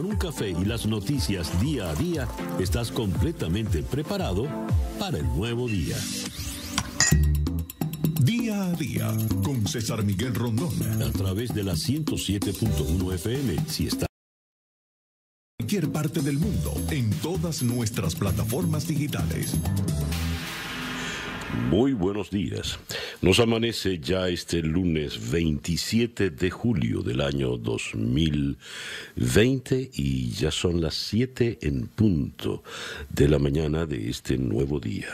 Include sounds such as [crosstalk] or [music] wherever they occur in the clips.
con un café y las noticias día a día, estás completamente preparado para el nuevo día. Día a día con César Miguel Rondón. A través de la 107.1 FM, si está En cualquier parte del mundo, en todas nuestras plataformas digitales. Muy buenos días. Nos amanece ya este lunes 27 de julio del año 2020 y ya son las 7 en punto de la mañana de este nuevo día.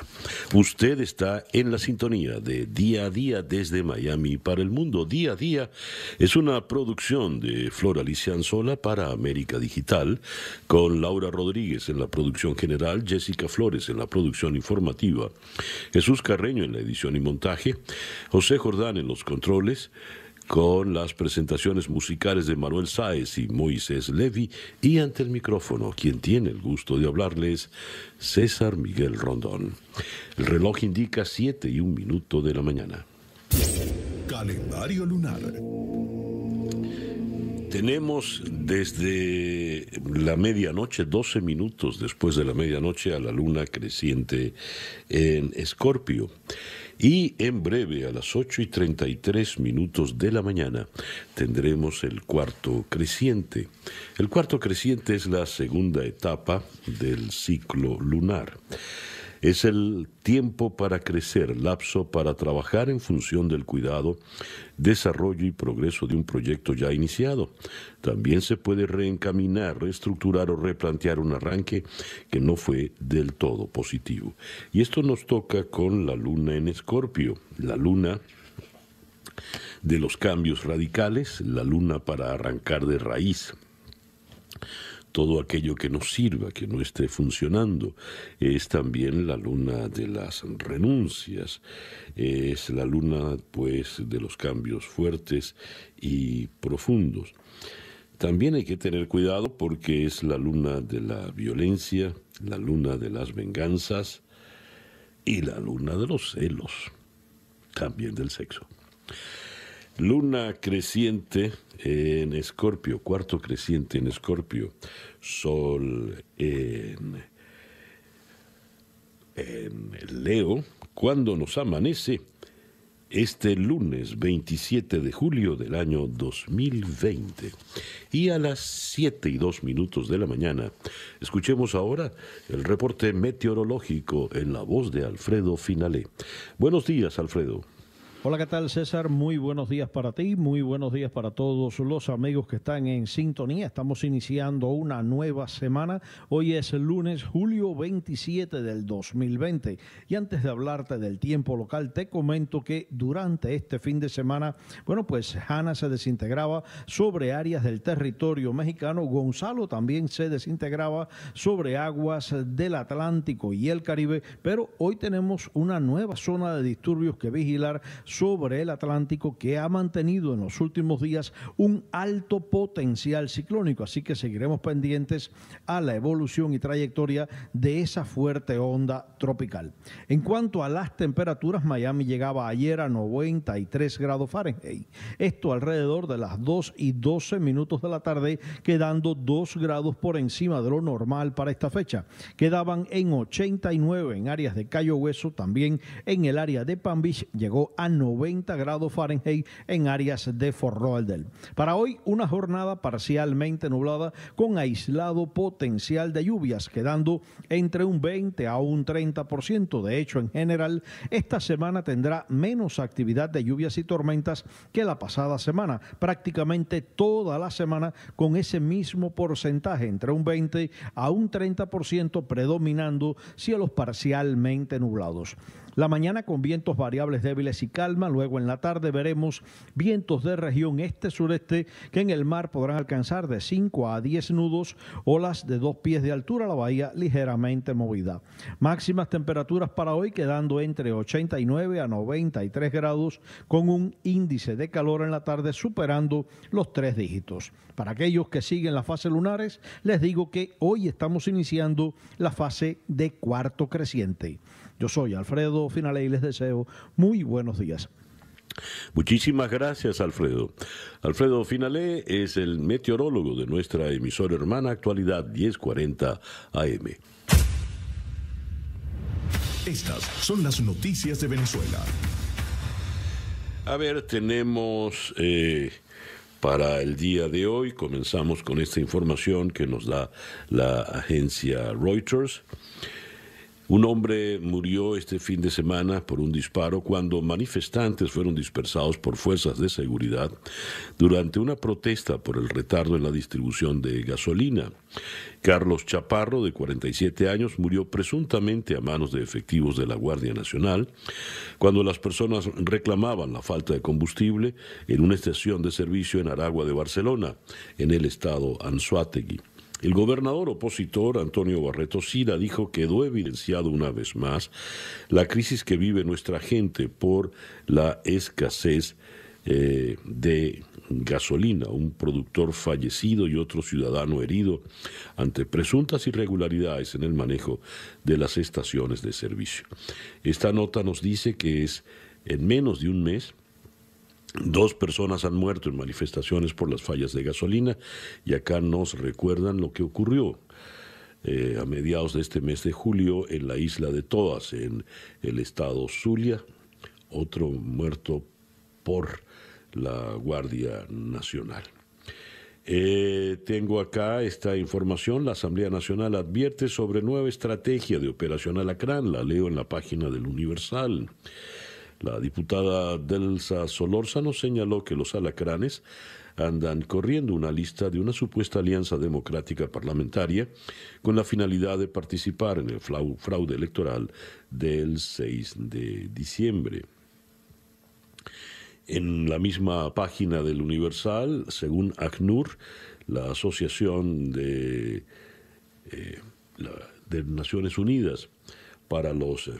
Usted está en la sintonía de Día a Día desde Miami para el mundo. Día a Día es una producción de Flora Alicia Anzola para América Digital con Laura Rodríguez en la producción general, Jessica Flores en la producción informativa, Jesús Carreño en la edición y montaje, José Jordán en los controles, con las presentaciones musicales de Manuel Sáez y Moisés Levi, y ante el micrófono, quien tiene el gusto de hablarles, César Miguel Rondón. El reloj indica 7 y un minuto de la mañana. Calendario lunar. Tenemos desde la medianoche, 12 minutos después de la medianoche, a la luna creciente en Escorpio. Y en breve, a las 8 y 33 minutos de la mañana, tendremos el cuarto creciente. El cuarto creciente es la segunda etapa del ciclo lunar. Es el tiempo para crecer, lapso para trabajar en función del cuidado, desarrollo y progreso de un proyecto ya iniciado. También se puede reencaminar, reestructurar o replantear un arranque que no fue del todo positivo. Y esto nos toca con la luna en Escorpio, la luna de los cambios radicales, la luna para arrancar de raíz todo aquello que no sirva, que no esté funcionando. Es también la luna de las renuncias, es la luna pues de los cambios fuertes y profundos. También hay que tener cuidado porque es la luna de la violencia, la luna de las venganzas y la luna de los celos, también del sexo. Luna creciente en Escorpio, cuarto creciente en Escorpio, Sol en, en Leo, cuando nos amanece este lunes 27 de julio del año 2020. Y a las 7 y 2 minutos de la mañana, escuchemos ahora el reporte meteorológico en la voz de Alfredo Finalé. Buenos días, Alfredo. Hola, ¿qué tal César? Muy buenos días para ti, muy buenos días para todos los amigos que están en sintonía. Estamos iniciando una nueva semana. Hoy es el lunes, julio 27 del 2020. Y antes de hablarte del tiempo local, te comento que durante este fin de semana, bueno, pues Hanna se desintegraba sobre áreas del territorio mexicano. Gonzalo también se desintegraba sobre aguas del Atlántico y el Caribe. Pero hoy tenemos una nueva zona de disturbios que vigilar el Atlántico que ha mantenido en los últimos días un alto potencial ciclónico. Así que seguiremos pendientes a la evolución y trayectoria de esa fuerte onda tropical. En cuanto a las temperaturas, Miami llegaba ayer a 93 grados Fahrenheit. Esto alrededor de las 2 y 12 minutos de la tarde, quedando 2 grados por encima de lo normal para esta fecha. Quedaban en 89 en áreas de Cayo Hueso, también en el área de Palm Beach llegó a 90 grados Fahrenheit en áreas de Fort Lauderdale. Para hoy, una jornada parcialmente nublada con aislado potencial de lluvias, quedando entre un 20 a un 30%. De hecho, en general, esta semana tendrá menos actividad de lluvias y tormentas que la pasada semana. Prácticamente toda la semana con ese mismo porcentaje, entre un 20 a un 30%, predominando cielos parcialmente nublados. La mañana con vientos variables débiles y calma, luego en la tarde veremos vientos de región este-sureste que en el mar podrán alcanzar de 5 a 10 nudos, olas de dos pies de altura, la bahía ligeramente movida. Máximas temperaturas para hoy quedando entre 89 a 93 grados con un índice de calor en la tarde superando los tres dígitos. Para aquellos que siguen las fases lunares, les digo que hoy estamos iniciando la fase de cuarto creciente. Yo soy Alfredo Finale y les deseo muy buenos días. Muchísimas gracias, Alfredo. Alfredo Finalé es el meteorólogo de nuestra emisora hermana Actualidad 1040 AM. Estas son las noticias de Venezuela. A ver, tenemos eh, para el día de hoy, comenzamos con esta información que nos da la agencia Reuters. Un hombre murió este fin de semana por un disparo cuando manifestantes fueron dispersados por fuerzas de seguridad durante una protesta por el retardo en la distribución de gasolina. Carlos Chaparro, de 47 años, murió presuntamente a manos de efectivos de la Guardia Nacional cuando las personas reclamaban la falta de combustible en una estación de servicio en Aragua de Barcelona, en el estado Anzuategui. El gobernador opositor Antonio Barreto Sira dijo que quedó evidenciado una vez más la crisis que vive nuestra gente por la escasez eh, de gasolina, un productor fallecido y otro ciudadano herido ante presuntas irregularidades en el manejo de las estaciones de servicio. Esta nota nos dice que es en menos de un mes Dos personas han muerto en manifestaciones por las fallas de gasolina y acá nos recuerdan lo que ocurrió eh, a mediados de este mes de julio en la isla de Toas, en el estado Zulia, otro muerto por la Guardia Nacional. Eh, tengo acá esta información. La Asamblea Nacional advierte sobre nueva estrategia de Operación Alacrán. La leo en la página del Universal. La diputada Delsa Solórzano señaló que los alacranes andan corriendo una lista de una supuesta alianza democrática parlamentaria con la finalidad de participar en el fraude electoral del 6 de diciembre. En la misma página del Universal, según ACNUR, la Asociación de, eh, de Naciones Unidas para los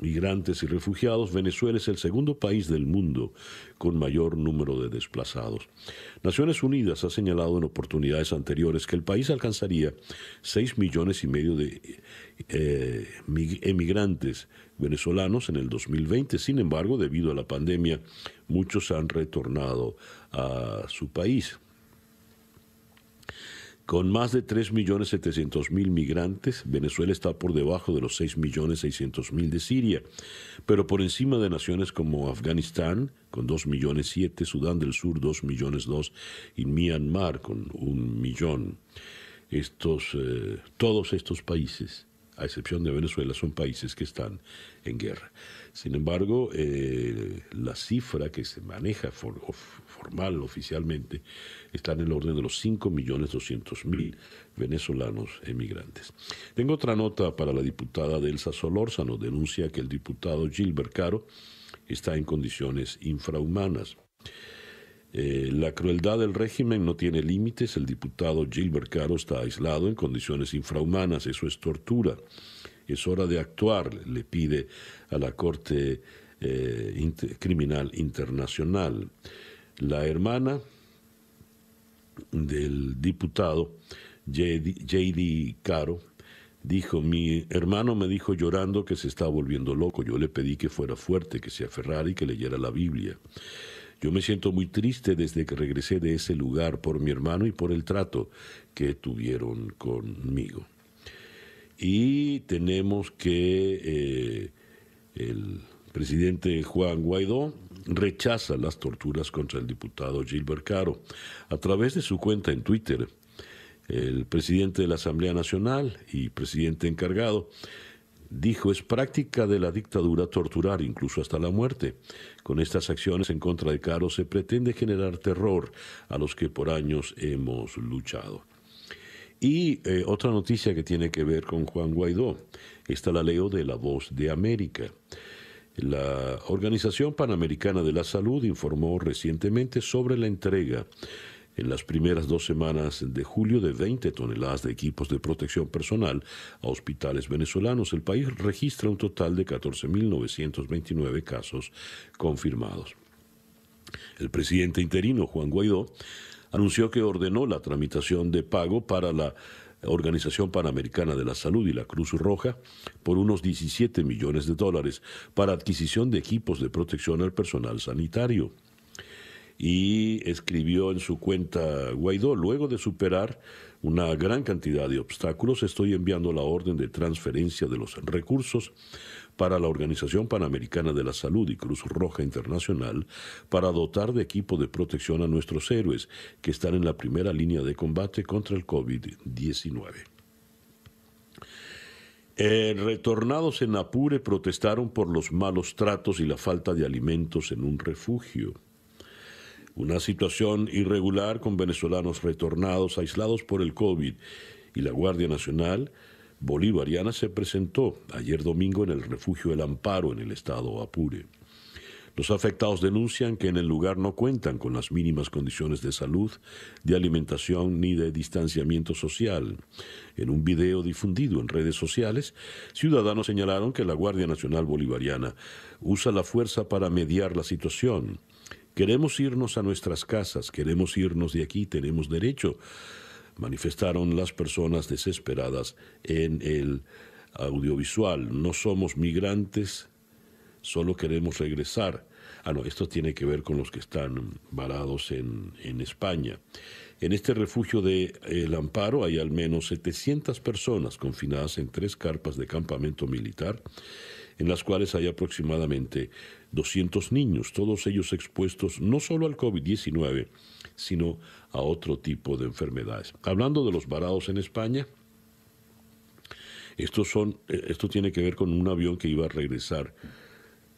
migrantes y refugiados, Venezuela es el segundo país del mundo con mayor número de desplazados. Naciones Unidas ha señalado en oportunidades anteriores que el país alcanzaría 6 millones y medio de eh, emigrantes venezolanos en el 2020. Sin embargo, debido a la pandemia, muchos han retornado a su país. Con más de 3.700.000 migrantes, Venezuela está por debajo de los 6.600.000 de Siria, pero por encima de naciones como Afganistán, con 2.700.000, Sudán del Sur, 2.200.000 y Myanmar, con un millón. Estos, eh, todos estos países, a excepción de Venezuela, son países que están en guerra. Sin embargo, eh, la cifra que se maneja formal, oficialmente, está en el orden de los 5.200.000 venezolanos emigrantes. Tengo otra nota para la diputada Delsa Solórzano. Denuncia que el diputado Gilbert Caro está en condiciones infrahumanas. Eh, la crueldad del régimen no tiene límites. El diputado Gilbert Caro está aislado en condiciones infrahumanas. Eso es tortura. Es hora de actuar, le pide a la Corte eh, Criminal Internacional. La hermana del diputado J.D. Caro dijo, mi hermano me dijo llorando que se está volviendo loco. Yo le pedí que fuera fuerte, que se aferrara y que leyera la Biblia. Yo me siento muy triste desde que regresé de ese lugar por mi hermano y por el trato que tuvieron conmigo. Y tenemos que eh, el presidente Juan Guaidó rechaza las torturas contra el diputado Gilbert Caro. A través de su cuenta en Twitter, el presidente de la Asamblea Nacional y presidente encargado dijo es práctica de la dictadura torturar incluso hasta la muerte. Con estas acciones en contra de Caro se pretende generar terror a los que por años hemos luchado. Y eh, otra noticia que tiene que ver con Juan Guaidó. Esta la leo de La Voz de América. La Organización Panamericana de la Salud informó recientemente sobre la entrega en las primeras dos semanas de julio de 20 toneladas de equipos de protección personal a hospitales venezolanos. El país registra un total de 14.929 casos confirmados. El presidente interino, Juan Guaidó, anunció que ordenó la tramitación de pago para la Organización Panamericana de la Salud y la Cruz Roja por unos 17 millones de dólares para adquisición de equipos de protección al personal sanitario. Y escribió en su cuenta Guaidó, luego de superar una gran cantidad de obstáculos, estoy enviando la orden de transferencia de los recursos para la Organización Panamericana de la Salud y Cruz Roja Internacional para dotar de equipo de protección a nuestros héroes que están en la primera línea de combate contra el COVID-19. Eh, retornados en Apure protestaron por los malos tratos y la falta de alimentos en un refugio. Una situación irregular con venezolanos retornados aislados por el COVID y la Guardia Nacional bolivariana se presentó ayer domingo en el refugio El Amparo en el estado Apure. Los afectados denuncian que en el lugar no cuentan con las mínimas condiciones de salud, de alimentación ni de distanciamiento social. En un video difundido en redes sociales, ciudadanos señalaron que la Guardia Nacional Bolivariana usa la fuerza para mediar la situación. Queremos irnos a nuestras casas, queremos irnos de aquí, tenemos derecho manifestaron las personas desesperadas en el audiovisual. No somos migrantes, solo queremos regresar. Ah, no, esto tiene que ver con los que están varados en, en España. En este refugio de El Amparo hay al menos 700 personas confinadas en tres carpas de campamento militar, en las cuales hay aproximadamente 200 niños, todos ellos expuestos no solo al COVID-19, sino a otro tipo de enfermedades. Hablando de los varados en España, estos son, eh, esto tiene que ver con un avión que iba a regresar,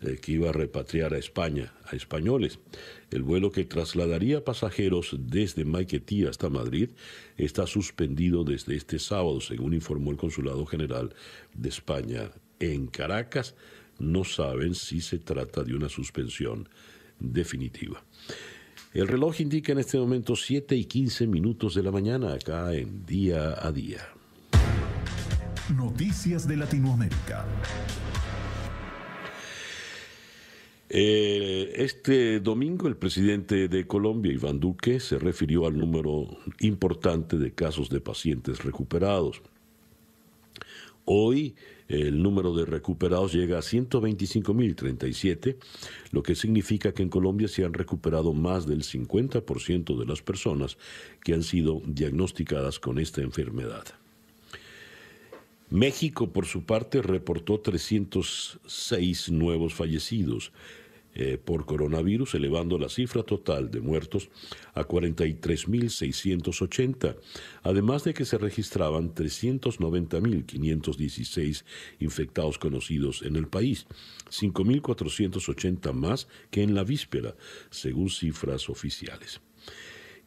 eh, que iba a repatriar a España, a españoles. El vuelo que trasladaría pasajeros desde Maiquetía hasta Madrid está suspendido desde este sábado, según informó el Consulado General de España en Caracas. No saben si se trata de una suspensión definitiva. El reloj indica en este momento 7 y 15 minutos de la mañana acá en Día a Día. Noticias de Latinoamérica. Eh, este domingo el presidente de Colombia, Iván Duque, se refirió al número importante de casos de pacientes recuperados. Hoy el número de recuperados llega a 125.037, lo que significa que en Colombia se han recuperado más del 50% de las personas que han sido diagnosticadas con esta enfermedad. México, por su parte, reportó 306 nuevos fallecidos, eh, por coronavirus, elevando la cifra total de muertos a 43.680, además de que se registraban 390.516 infectados conocidos en el país, 5.480 más que en la víspera, según cifras oficiales.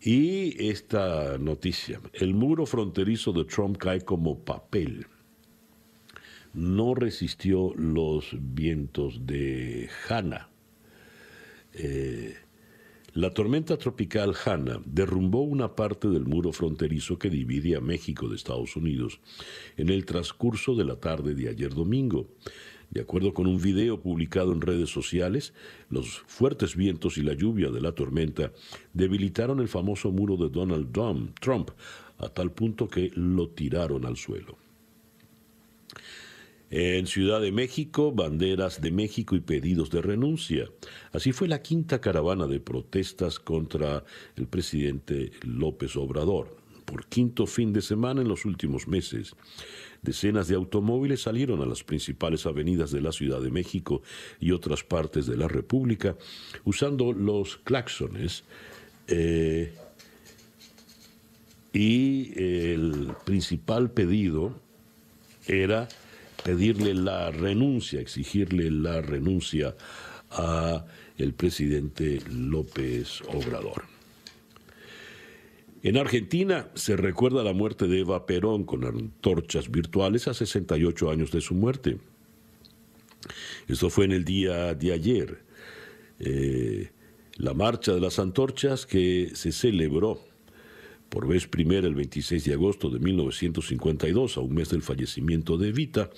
Y esta noticia, el muro fronterizo de Trump cae como papel no resistió los vientos de Hanna, eh, la tormenta tropical Hanna derrumbó una parte del muro fronterizo que divide a México de Estados Unidos en el transcurso de la tarde de ayer domingo. De acuerdo con un video publicado en redes sociales, los fuertes vientos y la lluvia de la tormenta debilitaron el famoso muro de Donald Trump a tal punto que lo tiraron al suelo. En Ciudad de México, banderas de México y pedidos de renuncia. Así fue la quinta caravana de protestas contra el presidente López Obrador. Por quinto fin de semana en los últimos meses, decenas de automóviles salieron a las principales avenidas de la Ciudad de México y otras partes de la República usando los claxones. Eh, y el principal pedido era pedirle la renuncia, exigirle la renuncia a el presidente López Obrador. En Argentina se recuerda la muerte de Eva Perón con antorchas virtuales a 68 años de su muerte. Esto fue en el día de ayer. Eh, la marcha de las antorchas que se celebró por vez primera el 26 de agosto de 1952, a un mes del fallecimiento de Evita,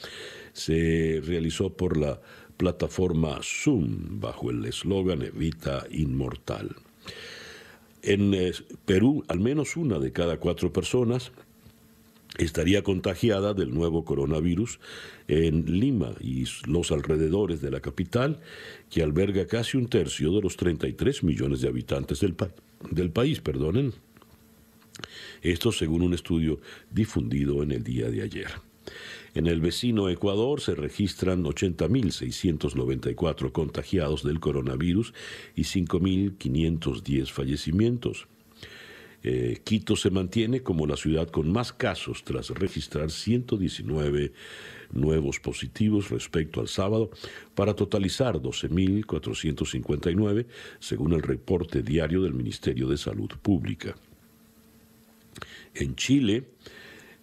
se realizó por la plataforma Zoom bajo el eslogan Evita Inmortal. En eh, Perú, al menos una de cada cuatro personas estaría contagiada del nuevo coronavirus en Lima y los alrededores de la capital, que alberga casi un tercio de los 33 millones de habitantes del, del país. Perdonen. Esto según un estudio difundido en el día de ayer. En el vecino Ecuador se registran 80.694 contagiados del coronavirus y 5.510 fallecimientos. Eh, Quito se mantiene como la ciudad con más casos tras registrar 119 nuevos positivos respecto al sábado para totalizar 12.459 según el reporte diario del Ministerio de Salud Pública. En Chile,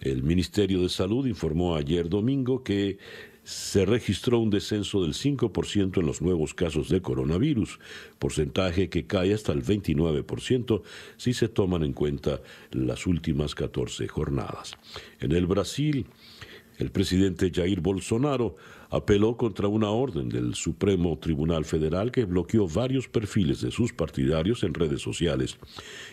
el Ministerio de Salud informó ayer domingo que se registró un descenso del 5% en los nuevos casos de coronavirus, porcentaje que cae hasta el 29% si se toman en cuenta las últimas 14 jornadas. En el Brasil, el presidente Jair Bolsonaro apeló contra una orden del Supremo Tribunal Federal que bloqueó varios perfiles de sus partidarios en redes sociales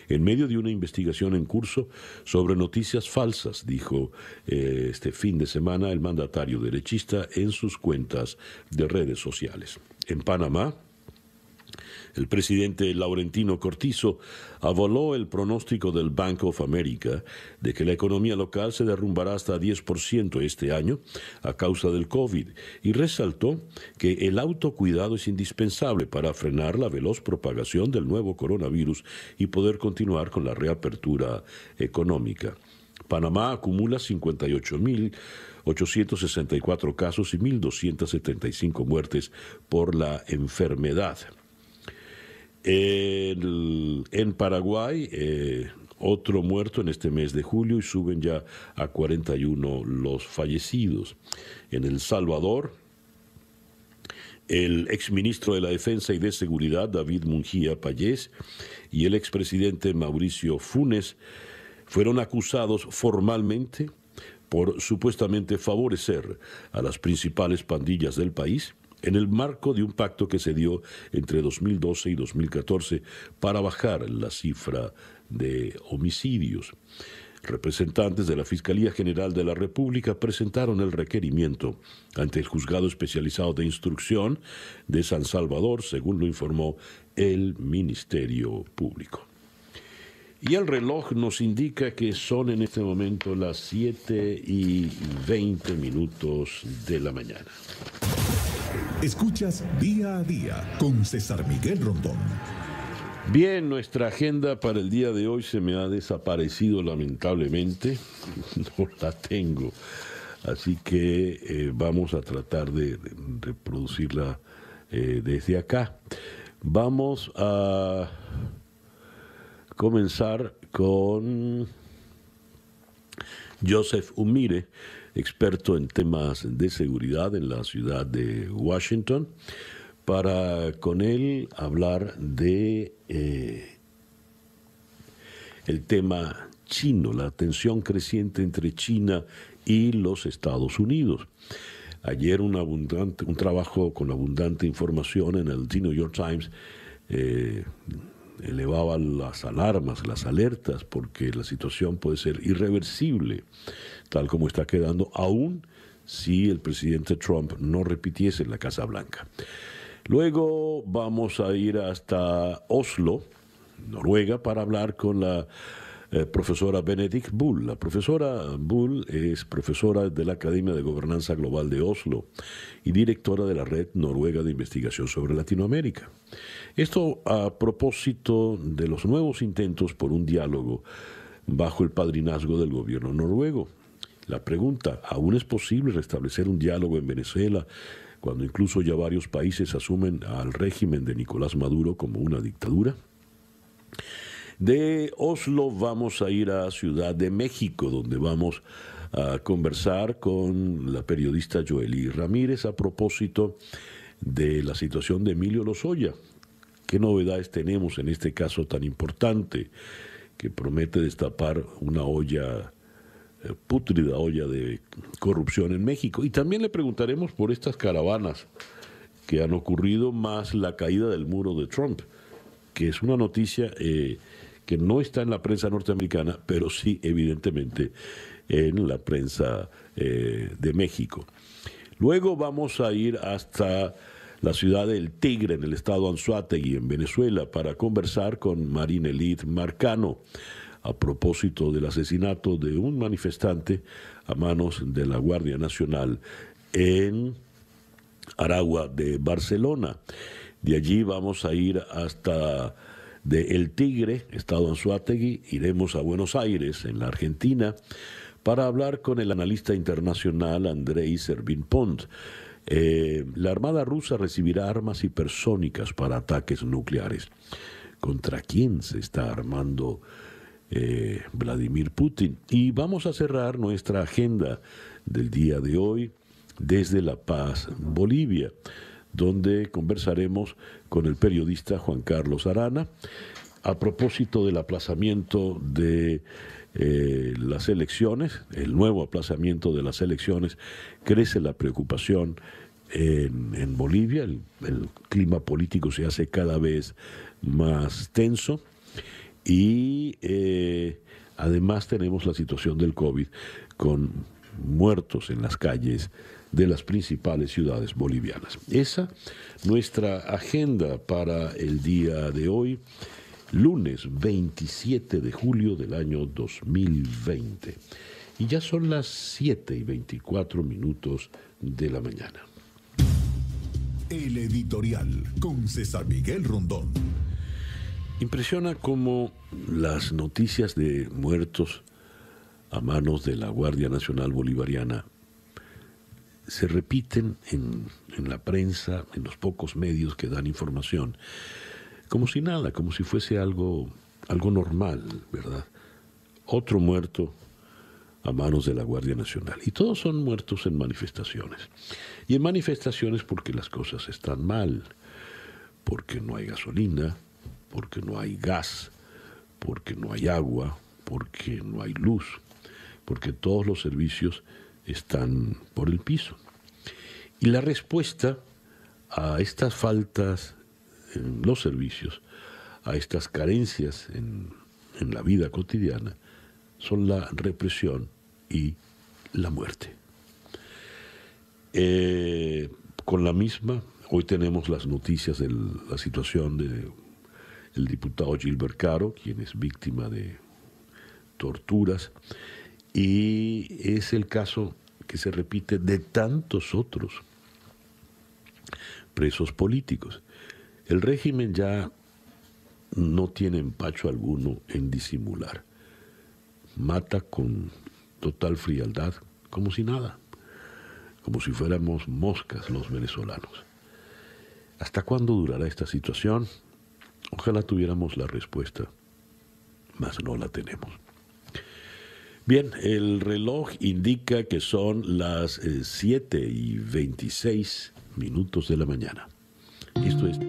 en medio de una investigación en curso sobre noticias falsas, dijo eh, este fin de semana el mandatario derechista en sus cuentas de redes sociales. En Panamá, el presidente Laurentino Cortizo avaló el pronóstico del Bank of America de que la economía local se derrumbará hasta 10% este año a causa del COVID y resaltó que el autocuidado es indispensable para frenar la veloz propagación del nuevo coronavirus y poder continuar con la reapertura económica. Panamá acumula 58.864 casos y 1.275 muertes por la enfermedad en Paraguay, eh, otro muerto en este mes de julio y suben ya a 41 los fallecidos. En El Salvador, el exministro de la Defensa y de Seguridad, David Mungía Payés, y el expresidente Mauricio Funes fueron acusados formalmente por supuestamente favorecer a las principales pandillas del país en el marco de un pacto que se dio entre 2012 y 2014 para bajar la cifra de homicidios. Representantes de la Fiscalía General de la República presentaron el requerimiento ante el Juzgado Especializado de Instrucción de San Salvador, según lo informó el Ministerio Público. Y el reloj nos indica que son en este momento las 7 y 20 minutos de la mañana. Escuchas día a día con César Miguel Rondón. Bien, nuestra agenda para el día de hoy se me ha desaparecido lamentablemente, [laughs] no la tengo, así que eh, vamos a tratar de, reproducirla eh, desde acá. Vamos a comenzar con Joseph Umire experto en temas de seguridad en la ciudad de Washington, para con él hablar de eh, el tema chino, la tensión creciente entre China y los Estados Unidos. Ayer un, abundante, un trabajo con abundante información en el The New York Times eh, elevaba las alarmas, las alertas, porque la situación puede ser irreversible tal como está quedando, aún si el presidente Trump no repitiese en la Casa Blanca. Luego vamos a ir hasta Oslo, Noruega, para hablar con la eh, profesora Benedict Bull. La profesora Bull es profesora de la Academia de Gobernanza Global de Oslo y directora de la Red Noruega de Investigación sobre Latinoamérica. Esto a propósito de los nuevos intentos por un diálogo bajo el padrinazgo del gobierno noruego. La pregunta, ¿aún es posible restablecer un diálogo en Venezuela cuando incluso ya varios países asumen al régimen de Nicolás Maduro como una dictadura? De Oslo vamos a ir a Ciudad de México, donde vamos a conversar con la periodista Joely Ramírez a propósito de la situación de Emilio Lozoya. ¿Qué novedades tenemos en este caso tan importante que promete destapar una olla pútrida olla de corrupción en México. Y también le preguntaremos por estas caravanas que han ocurrido, más la caída del muro de Trump, que es una noticia eh, que no está en la prensa norteamericana, pero sí evidentemente en la prensa eh, de México. Luego vamos a ir hasta la ciudad del Tigre, en el estado Anzuategui, en Venezuela, para conversar con Marine Elid Marcano a propósito del asesinato de un manifestante a manos de la Guardia Nacional en Aragua de Barcelona. De allí vamos a ir hasta de El Tigre, estado Anzuategui, iremos a Buenos Aires, en la Argentina, para hablar con el analista internacional Andrei Servin Pont. Eh, la Armada rusa recibirá armas hipersónicas para ataques nucleares. ¿Contra quién se está armando eh, Vladimir Putin? Y vamos a cerrar nuestra agenda del día de hoy desde La Paz, Bolivia, donde conversaremos con el periodista Juan Carlos Arana a propósito del aplazamiento de eh, las elecciones, el nuevo aplazamiento de las elecciones, crece la preocupación en, Bolivia, el, clima político se hace cada vez más tenso y eh, además tenemos la situación del COVID con muertos en las calles de las principales ciudades bolivianas. Esa nuestra agenda para el día de hoy, lunes 27 de julio del año 2020. Y ya son las 7 y 24 minutos de la mañana. El editorial con César Miguel Rondón. Impresiona cómo las noticias de muertos a manos de la Guardia Nacional Bolivariana se repiten en, la prensa, en los pocos medios que dan información, como si nada, como si fuese algo, algo normal, ¿verdad? Otro muerto a manos de la Guardia Nacional. Y todos son muertos en manifestaciones. Y en manifestaciones porque las cosas están mal, porque no hay gasolina, porque no hay gas, porque no hay agua, porque no hay luz, porque todos los servicios están por el piso. Y la respuesta a estas faltas en los servicios, a estas carencias en, la vida cotidiana, son la represión y la muerte. Eh, con la misma, hoy tenemos las noticias de la situación del el diputado Gilbert Caro, quien es víctima de torturas, y es el caso que se repite de tantos otros presos políticos. El régimen ya no tiene empacho alguno en disimular. Mata con total frialdad, como si nada, como si fuéramos moscas los venezolanos. ¿Hasta cuándo durará esta situación? Ojalá tuviéramos la respuesta, mas no la tenemos. Bien, el reloj indica que son las 7 eh, y 26 minutos de la mañana. Esto es...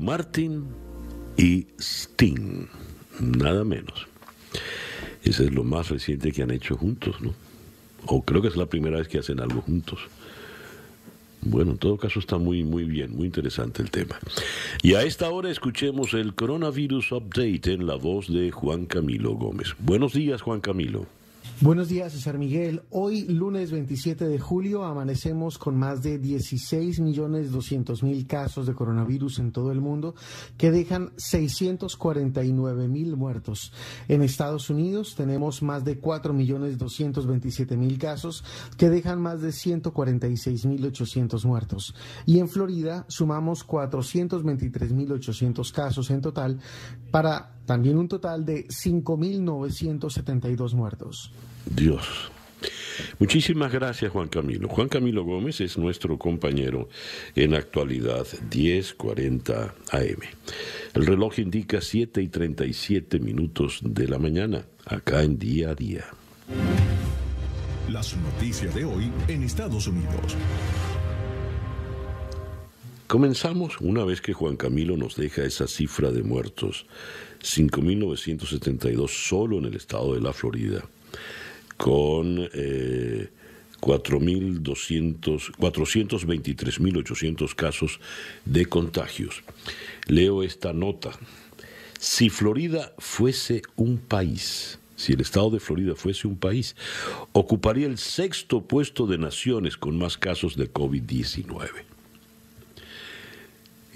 Martin y Sting, nada menos. Ese es lo más reciente que han hecho juntos, ¿no? O creo que es la primera vez que hacen algo juntos. Bueno, en todo caso está muy, muy bien, muy interesante el tema. Y a esta hora escuchemos el Coronavirus Update en la voz de Juan Camilo Gómez. Buenos días, Juan Camilo. Buenos días, César Miguel. Hoy, lunes 27 de julio, amanecemos con más de 16 millones 200 mil casos de coronavirus en todo el mundo, que dejan 649 mil muertos. En Estados Unidos tenemos más de 4 millones 227 mil casos, que dejan más de 146 mil 800 muertos. Y en Florida sumamos 423 mil 800 casos en total, para también un total de 5.972 muertos. Dios. Muchísimas gracias, Juan Camilo. Juan Camilo Gómez es nuestro compañero en actualidad 10:40 AM. El reloj indica 7 y 37 minutos de la mañana, acá en día a día. Las noticias de hoy en Estados Unidos. Comenzamos una vez que Juan Camilo nos deja esa cifra de muertos, 5.972 solo en el estado de la Florida con eh, 423.800 casos de contagios. Leo esta nota. Si Florida fuese un país, si el estado de Florida fuese un país, ocuparía el sexto puesto de naciones con más casos de COVID-19.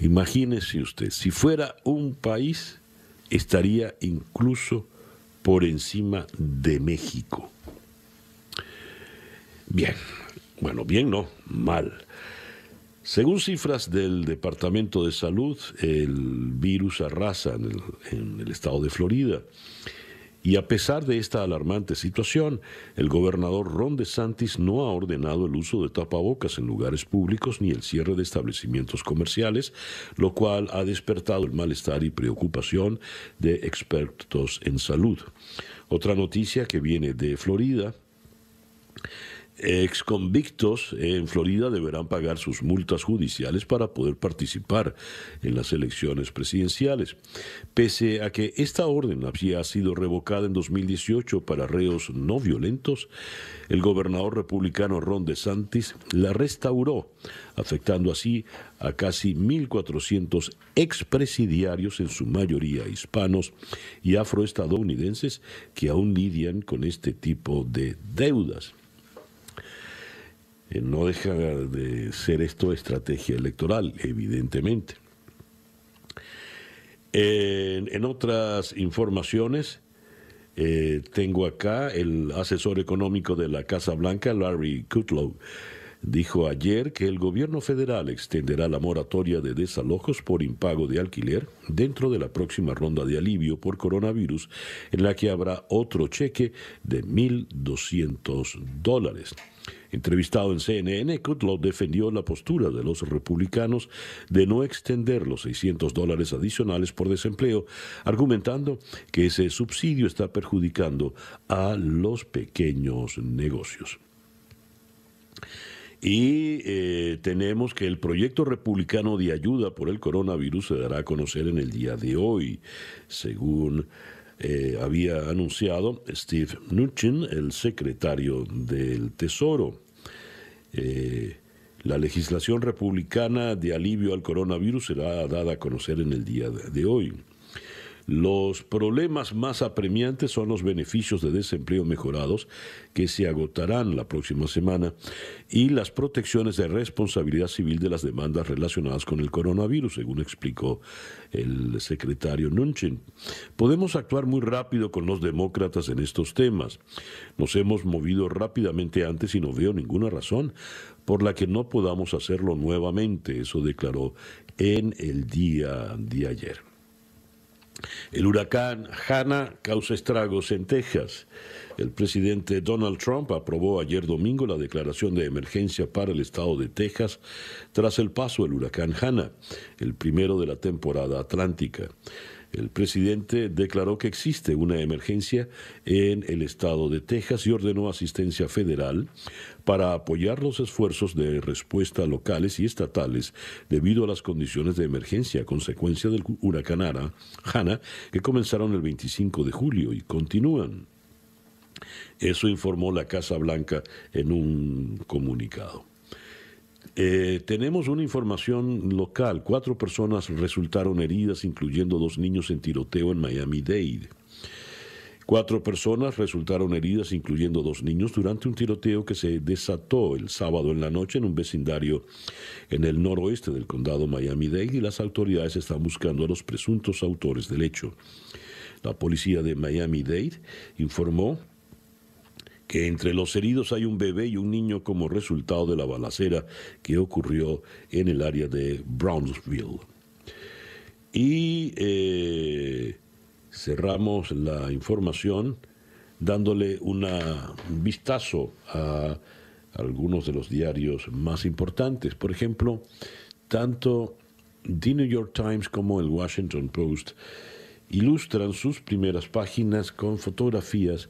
Imagínese usted, si fuera un país, estaría incluso por encima de México. Bien, bueno, bien no, mal. Según cifras del Departamento de Salud, el virus arrasa en el, en el, estado de Florida. Y a pesar de esta alarmante situación, el gobernador Ron DeSantis no ha ordenado el uso de tapabocas en lugares públicos ni el cierre de establecimientos comerciales, lo cual ha despertado el malestar y preocupación de expertos en salud. Otra noticia que viene de Florida ex convictos en Florida deberán pagar sus multas judiciales para poder participar en las elecciones presidenciales. Pese a que esta orden había sido revocada en 2018 para reos no violentos, el gobernador republicano Ron DeSantis la restauró, afectando así a casi 1.400 expresidiarios, en su mayoría hispanos y afroestadounidenses, que aún lidian con este tipo de deudas. Eh, no deja de ser esto estrategia electoral, evidentemente. En, otras informaciones, eh, tengo acá el asesor económico de la Casa Blanca, Larry Kudlow, dijo ayer que el gobierno federal extenderá la moratoria de desalojos por impago de alquiler dentro de la próxima ronda de alivio por coronavirus, en la que habrá otro cheque de 1.200 dólares. Entrevistado en CNN, Kudlow defendió la postura de los republicanos de no extender los 600 dólares adicionales por desempleo, argumentando que ese subsidio está perjudicando a los pequeños negocios. Y eh, tenemos que el proyecto republicano de ayuda por el coronavirus se dará a conocer en el día de hoy, según eh, había anunciado Steve Mnuchin, el secretario del Tesoro. Eh, la legislación republicana de alivio al coronavirus será dada a conocer en el día de hoy. Los problemas más apremiantes son los beneficios de desempleo mejorados que se agotarán la próxima semana y las protecciones de responsabilidad civil de las demandas relacionadas con el coronavirus, según explicó el secretario Nunchin. Podemos actuar muy rápido con los demócratas en estos temas. Nos hemos movido rápidamente antes y no veo ninguna razón por la que no podamos hacerlo nuevamente, eso declaró en el día de ayer. El huracán Hanna causa estragos en Texas. El presidente Donald Trump aprobó ayer domingo la declaración de emergencia para el estado de Texas tras el paso del huracán Hanna, el primero de la temporada atlántica. El presidente declaró que existe una emergencia en el estado de Texas y ordenó asistencia federal para apoyar los esfuerzos de respuesta locales y estatales debido a las condiciones de emergencia a consecuencia del huracán Hanna que comenzaron el 25 de julio y continúan. Eso informó la Casa Blanca en un comunicado. Eh, tenemos una información local. Cuatro personas resultaron heridas, incluyendo dos niños en tiroteo en Miami-Dade. Cuatro personas resultaron heridas, incluyendo dos niños, durante un tiroteo que se desató el sábado en la noche en un vecindario en el noroeste del condado Miami-Dade y las autoridades están buscando a los presuntos autores del hecho. La policía de Miami-Dade informó que entre los heridos hay un bebé y un niño como resultado de la balacera que ocurrió en el área de Brownsville. Y eh, cerramos la información dándole un vistazo a algunos de los diarios más importantes. Por ejemplo, tanto The New York Times como el Washington Post ilustran sus primeras páginas con fotografías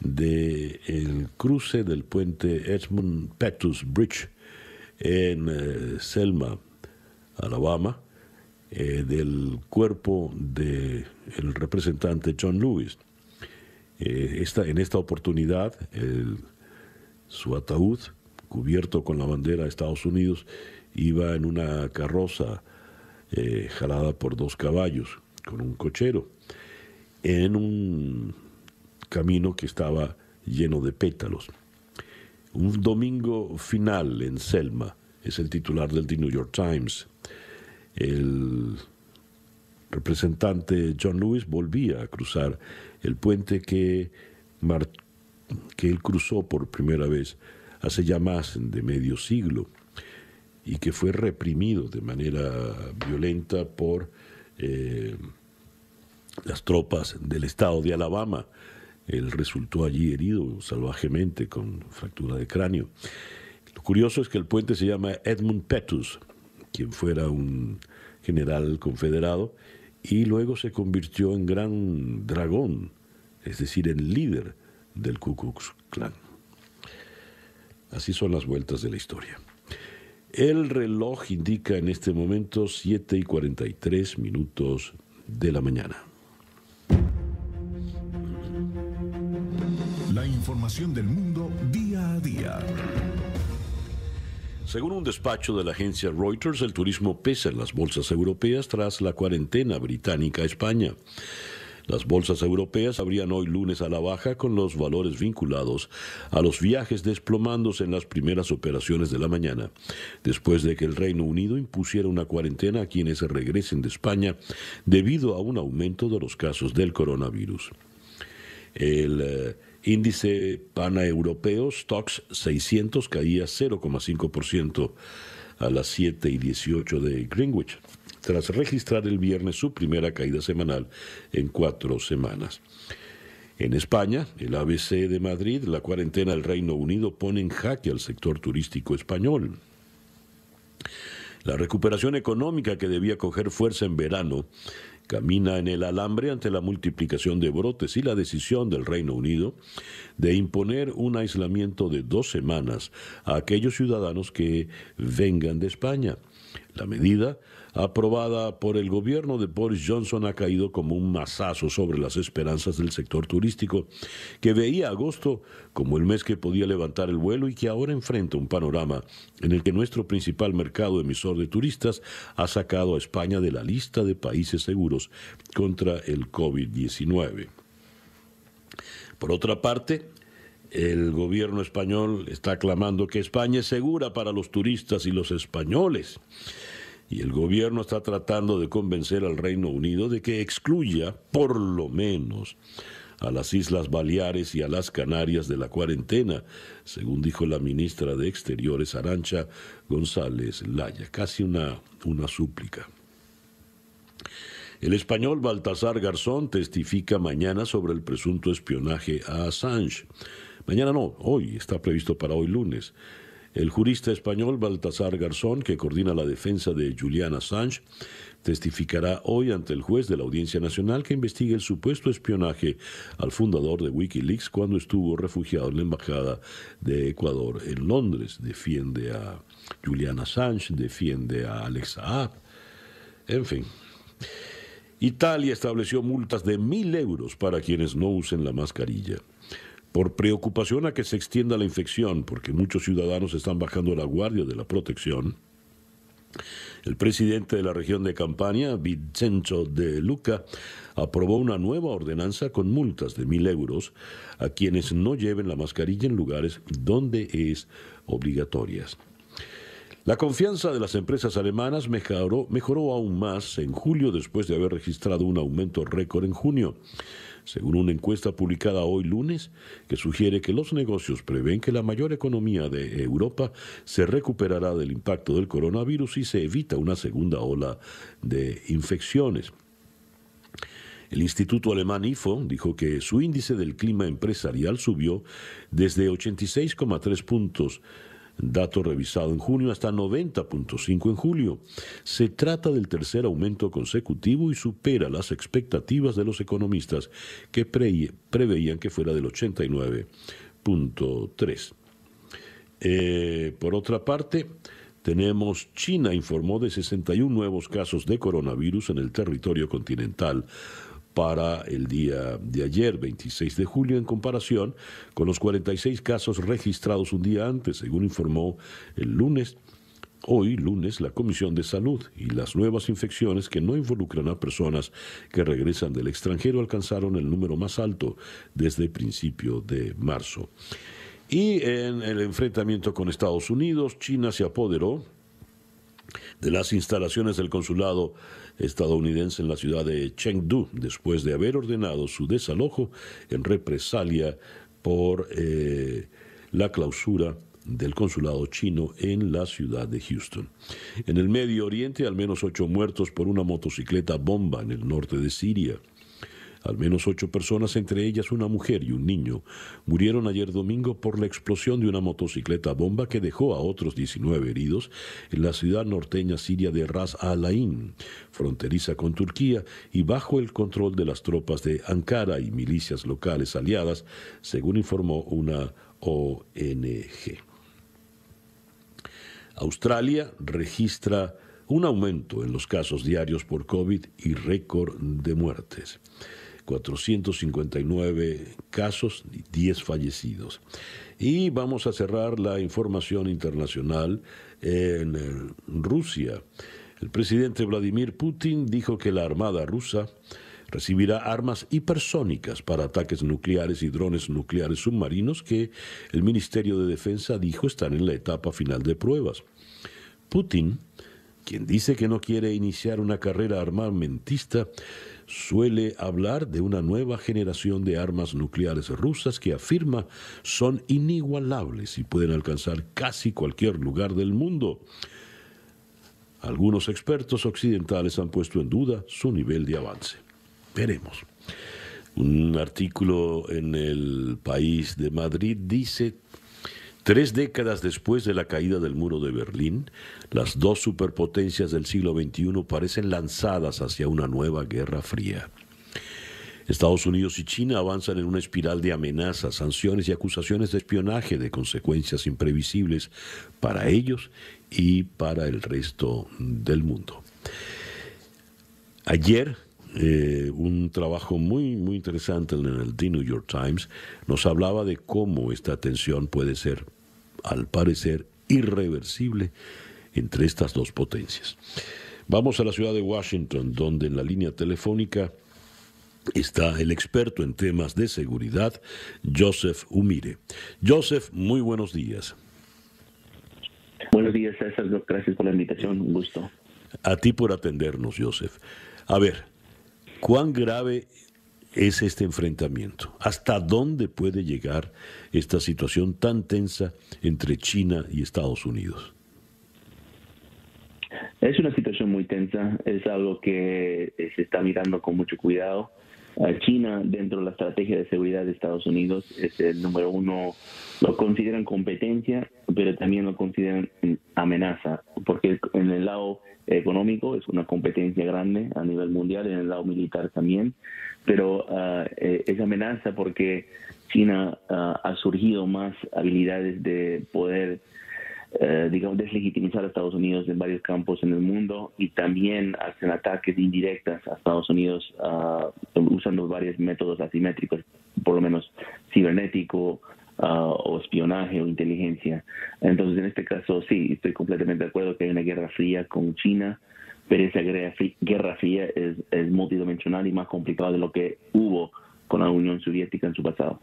del el cruce del puente Edmund Pettus Bridge en eh, Selma, Alabama, eh, del cuerpo del el representante John Lewis. Eh, esta, en esta oportunidad, su ataúd, cubierto con la bandera de Estados Unidos, iba en una carroza jalada por dos caballos, con un cochero, en un camino que estaba lleno de pétalos. Un domingo final en Selma es el titular del The New York Times. El representante John Lewis volvía a cruzar el puente que, él cruzó por primera vez hace ya más de medio siglo y que fue reprimido de manera violenta por eh, las tropas del estado de Alabama él resultó allí herido salvajemente con fractura de cráneo. Lo curioso es que el puente se llama Edmund Pettus, quien fuera un general confederado, y luego se convirtió en gran dragón, es decir, en líder del Ku Klux Klan. Así son las vueltas de la historia. El reloj indica en este momento 7 y 43 minutos de la mañana. información del mundo día a día. Según un despacho de la agencia Reuters, el turismo pesa en las bolsas europeas tras la cuarentena británica a España. Las bolsas europeas abrían hoy lunes a la baja con los valores vinculados a los viajes desplomándose en las primeras operaciones de la mañana, después de que el Reino Unido impusiera una cuarentena a quienes regresen de España debido a un aumento de los casos del coronavirus. El eh, Índice paneuropeo Stocks 600 caía 0,5% a las 7 y 18 de Greenwich, tras registrar el viernes su primera caída semanal en cuatro semanas. En España, el ABC de Madrid, la cuarentena del Reino Unido pone en jaque al sector turístico español. La recuperación económica que debía coger fuerza en verano camina en el alambre ante la multiplicación de brotes y la decisión del Reino Unido de imponer un aislamiento de dos semanas a aquellos ciudadanos que vengan de España. La medida aprobada por el gobierno de Boris Johnson ha caído como un mazazo sobre las esperanzas del sector turístico, que veía agosto como el mes que podía levantar el vuelo y que ahora enfrenta un panorama en el que nuestro principal mercado emisor de turistas ha sacado a España de la lista de países seguros contra el COVID-19. Por otra parte, el gobierno español está clamando que España es segura para los turistas y los españoles y el gobierno está tratando de convencer al Reino Unido de que excluya, por lo menos, a las Islas Baleares y a las Canarias de la cuarentena, según dijo la ministra de Exteriores Arancha González Laya, casi una, una súplica. El español Baltasar Garzón testifica mañana sobre el presunto espionaje a Assange. Mañana no, hoy, está previsto para hoy lunes. El jurista español Baltasar Garzón, que coordina la defensa de Julian Assange, testificará hoy ante el juez de la Audiencia Nacional que investigue el supuesto espionaje al fundador de Wikileaks cuando estuvo refugiado en la Embajada de Ecuador en Londres. Defiende a Julian Assange, defiende a Alex Saab, en fin. Italia estableció multas de mil euros para quienes no usen la mascarilla por preocupación a que se extienda la infección, porque muchos ciudadanos están bajando la guardia de la protección, el presidente de la región de Campania, Vincenzo de Luca, aprobó una nueva ordenanza con multas de mil euros a quienes no lleven la mascarilla en lugares donde es obligatoria. La confianza de las empresas alemanas mejoró, mejoró aún más en julio después de haber registrado un aumento récord en junio según una encuesta publicada hoy lunes, que sugiere que los negocios prevén que la mayor economía de Europa se recuperará del impacto del coronavirus y se evita una segunda ola de infecciones. El Instituto Alemán IFO dijo que su índice del clima empresarial subió desde 86,3 puntos dato revisado en junio hasta 90.5 en julio. Se trata del tercer aumento consecutivo y supera las expectativas de los economistas que preveían que fuera del 89.3. Eh, por otra parte, tenemos China informó de 61 nuevos casos de coronavirus en el territorio continental para el día de ayer, 26 de julio, en comparación con los 46 casos registrados un día antes, según informó el lunes. Hoy, lunes, la Comisión de Salud y las nuevas infecciones que no involucran a personas que regresan del extranjero alcanzaron el número más alto desde principio de marzo. Y en el enfrentamiento con Estados Unidos, China se apoderó de las instalaciones del consulado estadounidense en la ciudad de Chengdu, después de haber ordenado su desalojo en represalia por eh, la clausura del consulado chino en la ciudad de Houston. En el Medio Oriente, al menos ocho muertos por una motocicleta bomba en el norte de Siria. Al menos ocho personas, entre ellas una mujer y un niño, murieron ayer domingo por la explosión de una motocicleta bomba que dejó a otros 19 heridos en la ciudad norteña siria de Ras Al Ain, fronteriza con Turquía y bajo el control de las tropas de Ankara y milicias locales aliadas, según informó una ONG. Australia registra un aumento en los casos diarios por COVID y récord de muertes. 459 casos y 10 fallecidos. Y vamos a cerrar la información internacional en eh, Rusia. El presidente Vladimir Putin dijo que la Armada rusa recibirá armas hipersónicas para ataques nucleares y drones nucleares submarinos que el Ministerio de Defensa dijo están en la etapa final de pruebas. Putin, quien dice que no quiere iniciar una carrera armamentista, suele hablar de una nueva generación de armas nucleares rusas que afirma son inigualables y pueden alcanzar casi cualquier lugar del mundo. Algunos expertos occidentales han puesto en duda su nivel de avance. Veremos. Un artículo en el país de Madrid dice, tres décadas después de la caída del muro de Berlín, las dos superpotencias del siglo XXI parecen lanzadas hacia una nueva guerra fría. Estados Unidos y China avanzan en una espiral de amenazas, sanciones y acusaciones de espionaje de consecuencias imprevisibles para ellos y para el resto del mundo. Ayer, eh, un trabajo muy, muy interesante en el The New York Times nos hablaba de cómo esta tensión puede ser, al parecer, irreversible entre estas dos potencias. Vamos a la ciudad de Washington, donde en la línea telefónica está el experto en temas de seguridad, Joseph Umire. Joseph, muy buenos días. Buenos días, César. Gracias por la invitación. Un gusto. A ti por atendernos, Joseph. A ver, ¿cuán grave es este enfrentamiento? ¿Hasta dónde puede llegar esta situación tan tensa entre China y Estados Unidos? Es una situación muy tensa, es algo que se está mirando con mucho cuidado. China, dentro de la estrategia de seguridad de Estados Unidos, es el número uno, lo consideran competencia, pero también lo consideran amenaza, porque en el lado económico es una competencia grande a nivel mundial, en el lado militar también, pero uh, es amenaza porque China ah, ha surgido más habilidades de poder eh, digamos, deslegitimizar a Estados Unidos en varios campos en el mundo y también hacen ataques indirectos a Estados Unidos uh, usando varios métodos asimétricos, por lo menos cibernético uh, o espionaje o inteligencia. Entonces, en este caso, sí, estoy completamente de acuerdo que hay una guerra fría con China, pero esa guerra fría es, es multidimensional y más complicada de lo que hubo con la Unión Soviética en su pasado.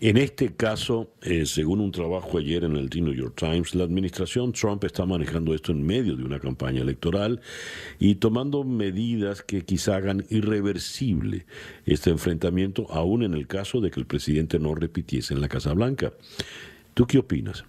En este caso, eh, según un trabajo ayer en el New York Times, la administración Trump está manejando esto en medio de una campaña electoral y tomando medidas que quizá hagan irreversible este enfrentamiento, aún en el caso de que el presidente no repitiese en la Casa Blanca. ¿Tú qué opinas?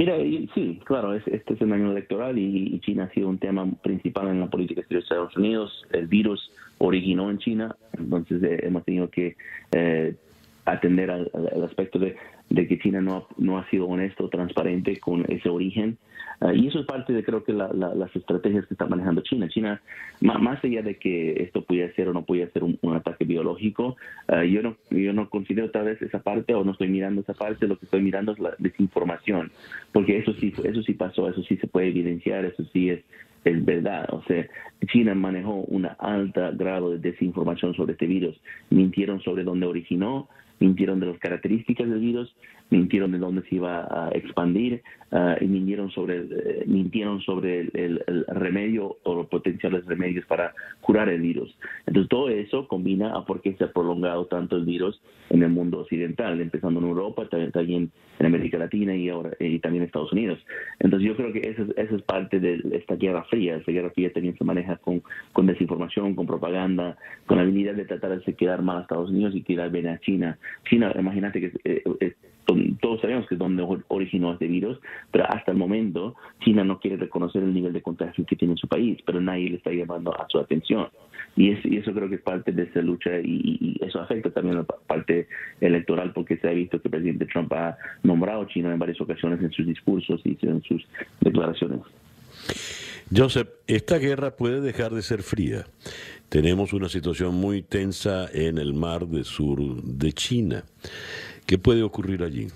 Mira, sí, claro, este es un año electoral y, China ha sido un tema principal en la política exterior de Estados Unidos. El virus originó en China, entonces eh, hemos tenido que eh, atender al, aspecto de, que China no, no ha sido honesto, transparente con ese origen. Ah, y eso es parte de, creo que, las estrategias que está manejando China. China, más allá de que esto pudiera ser o no pudiera ser un, ataque biológico, ah, yo, no, yo no considero tal vez esa parte o no estoy mirando esa parte, lo que estoy mirando es la desinformación, porque eso sí, eso sí pasó, eso sí se puede evidenciar, eso sí es, es verdad. O sea, China manejó un alto grado de desinformación sobre este virus. Mintieron sobre dónde originó, mintieron de las características del virus, mintieron de dónde se iba a expandir ah, y mintieron sobre, eh, mintieron sobre el, remedio o los potenciales remedios para curar el virus. Entonces todo eso combina a por qué se ha prolongado tanto el virus en el mundo occidental, empezando en Europa, también en América Latina y ahora y también en Estados Unidos. Entonces yo creo que eso, eso es parte de esta guerra fría. Esta guerra fría también se maneja con, con desinformación, con propaganda, con la habilidad de tratar de quedar mal a Estados Unidos y quedar bien a China. China, imagínate que eh, eh, todos sabemos que es donde originó este virus, pero hasta el momento China no quiere reconocer el nivel de contagio que tiene en su país, pero nadie le está llamando a su atención. Y, eso creo que es parte de esa lucha y, eso afecta también la parte electoral porque se ha visto que el presidente Trump ha nombrado a China en varias ocasiones en sus discursos y en sus declaraciones. Joseph, esta guerra puede dejar de ser fría. Tenemos una situación muy tensa en el mar del sur de China. ¿Qué puede ocurrir allí?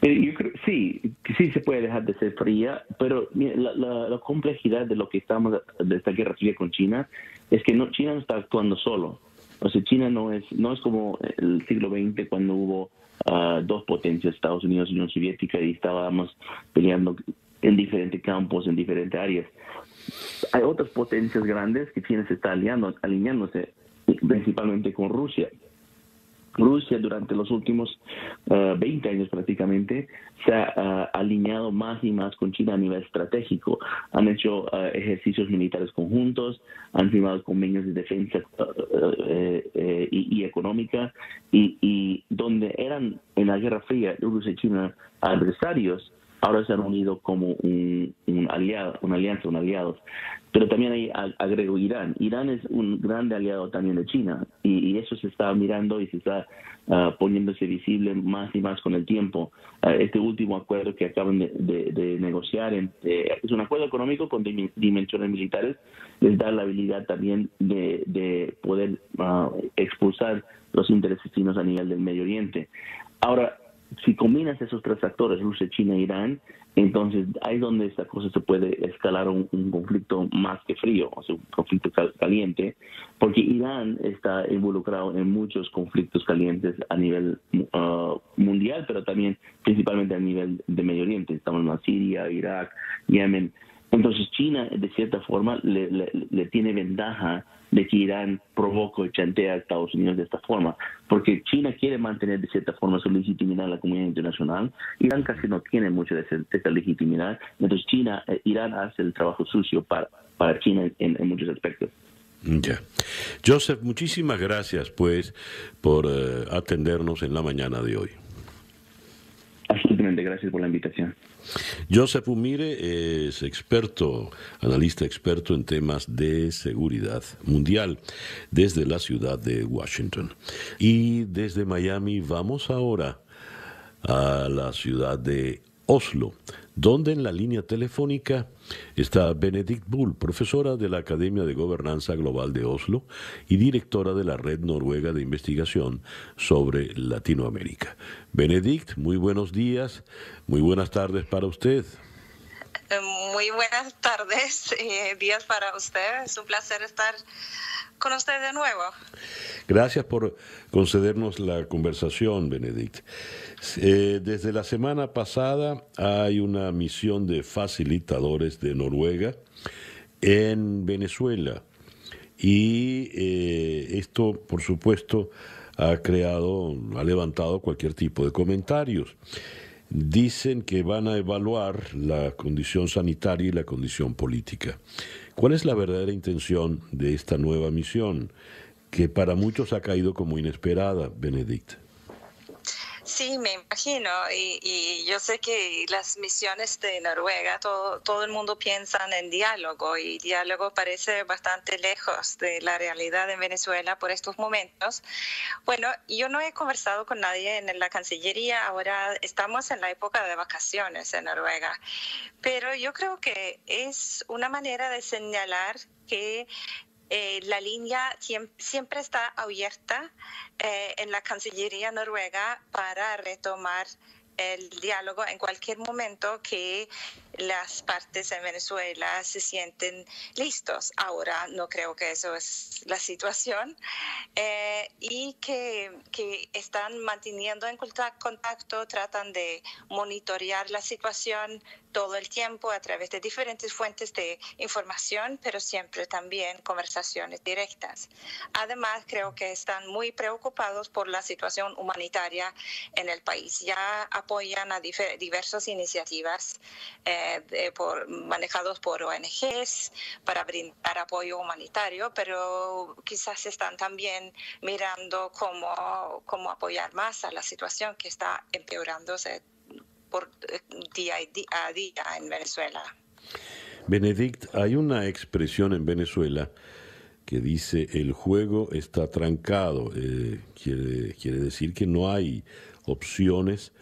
Eh, sí, sí se puede dejar de ser fría, pero la, complejidad de lo que estamos, de esta guerra fría con China, es que no, China no está actuando solo. O sea, China no es, no es como el siglo XX cuando hubo ah, dos potencias, Estados Unidos y Unión Soviética, y estábamos peleando en diferentes campos, en diferentes áreas. Hay otras potencias grandes que China se está aliando, alineándose principalmente con Rusia. Rusia durante los últimos 20 años prácticamente se ha alineado más y más con China a nivel estratégico. Han hecho ejercicios militares conjuntos, han firmado convenios de defensa y, económica, y, y donde eran en la Guerra Fría Rusia y China adversarios, ahora se han unido como un, aliado, una alianza, un aliado. Pero también hay, agrego Irán. Irán es un grande aliado también de China y, eso se está mirando y se está ah, poniéndose visible más y más con el tiempo. Ah, este último acuerdo que acaban de, negociar es un acuerdo económico con dimensiones militares, les da la habilidad también de, poder ah, expulsar los intereses chinos a nivel del Medio Oriente. Ahora, si combinas esos tres actores, Rusia, China e Irán, entonces ahí donde esta cosa se puede escalar un, un conflicto más que frío, o sea, un conflicto caliente, porque Irán está involucrado en muchos conflictos calientes a nivel uh, mundial, pero también principalmente a nivel de Medio Oriente. Estamos en Siria, Irak, Yemen. Entonces China, de cierta forma, le, le tiene ventaja de que Irán provoca y chantea a Estados Unidos de esta forma, porque China quiere mantener de cierta forma su legitimidad en la comunidad internacional, Irán casi no tiene mucho de, esa legitimidad, entonces China, eh, Irán hace el trabajo sucio para, para China en, muchos aspectos. Ya. Joseph, muchísimas gracias pues por eh, atendernos en la mañana de hoy. Absolutamente, gracias por la invitación. Joseph Umire es experto, analista experto en temas de seguridad mundial desde la ciudad de Washington. Y desde Miami vamos ahora a la ciudad de Oslo, donde en la línea telefónica está Benedict Bull, profesora de la Academia de Gobernanza Global de Oslo y directora de la Red Noruega de Investigación sobre Latinoamérica. Benedict, muy buenos días, muy buenas tardes para usted. Eh, muy buenas tardes, y [laughs] días para usted. Es un placer estar con usted de nuevo. Gracias por concedernos la conversación, Benedict. Eh, desde la semana pasada hay una misión de facilitadores de Noruega en Venezuela y eh, esto, por supuesto, ha creado, ha levantado cualquier tipo de comentarios. Dicen que van a evaluar la condición sanitaria y la condición política. ¿Cuál es la verdadera intención de esta nueva misión, que para muchos ha caído como inesperada, Benedict? Sí, me imagino. Y, yo sé que las misiones de Noruega, todo, todo el mundo piensa en diálogo y diálogo parece bastante lejos de la realidad en Venezuela por estos momentos. Bueno, yo no he conversado con nadie en la Cancillería. Ahora estamos en la época de vacaciones en Noruega. Pero yo creo que es una manera de señalar que eh, la línea siempre está abierta eh, en la Cancillería noruega para retomar el diálogo en cualquier momento que las partes en Venezuela se sienten listos. Ahora no creo que eso es la situación eh, y que, que, están manteniendo en contacto, tratan de monitorear la situación todo el tiempo a través de diferentes fuentes de información, pero siempre también conversaciones directas. Además, creo que están muy preocupados por la situación humanitaria en el país. Ya apoyan a diversas iniciativas. Eh, por, manejados por ONGs para brindar apoyo humanitario, pero quizás están también mirando cómo, cómo apoyar más a la situación que está empeorándose por eh, día a día en Venezuela. Benedict, hay una expresión en Venezuela que dice el juego está trancado, eh, quiere, quiere decir que no hay opciones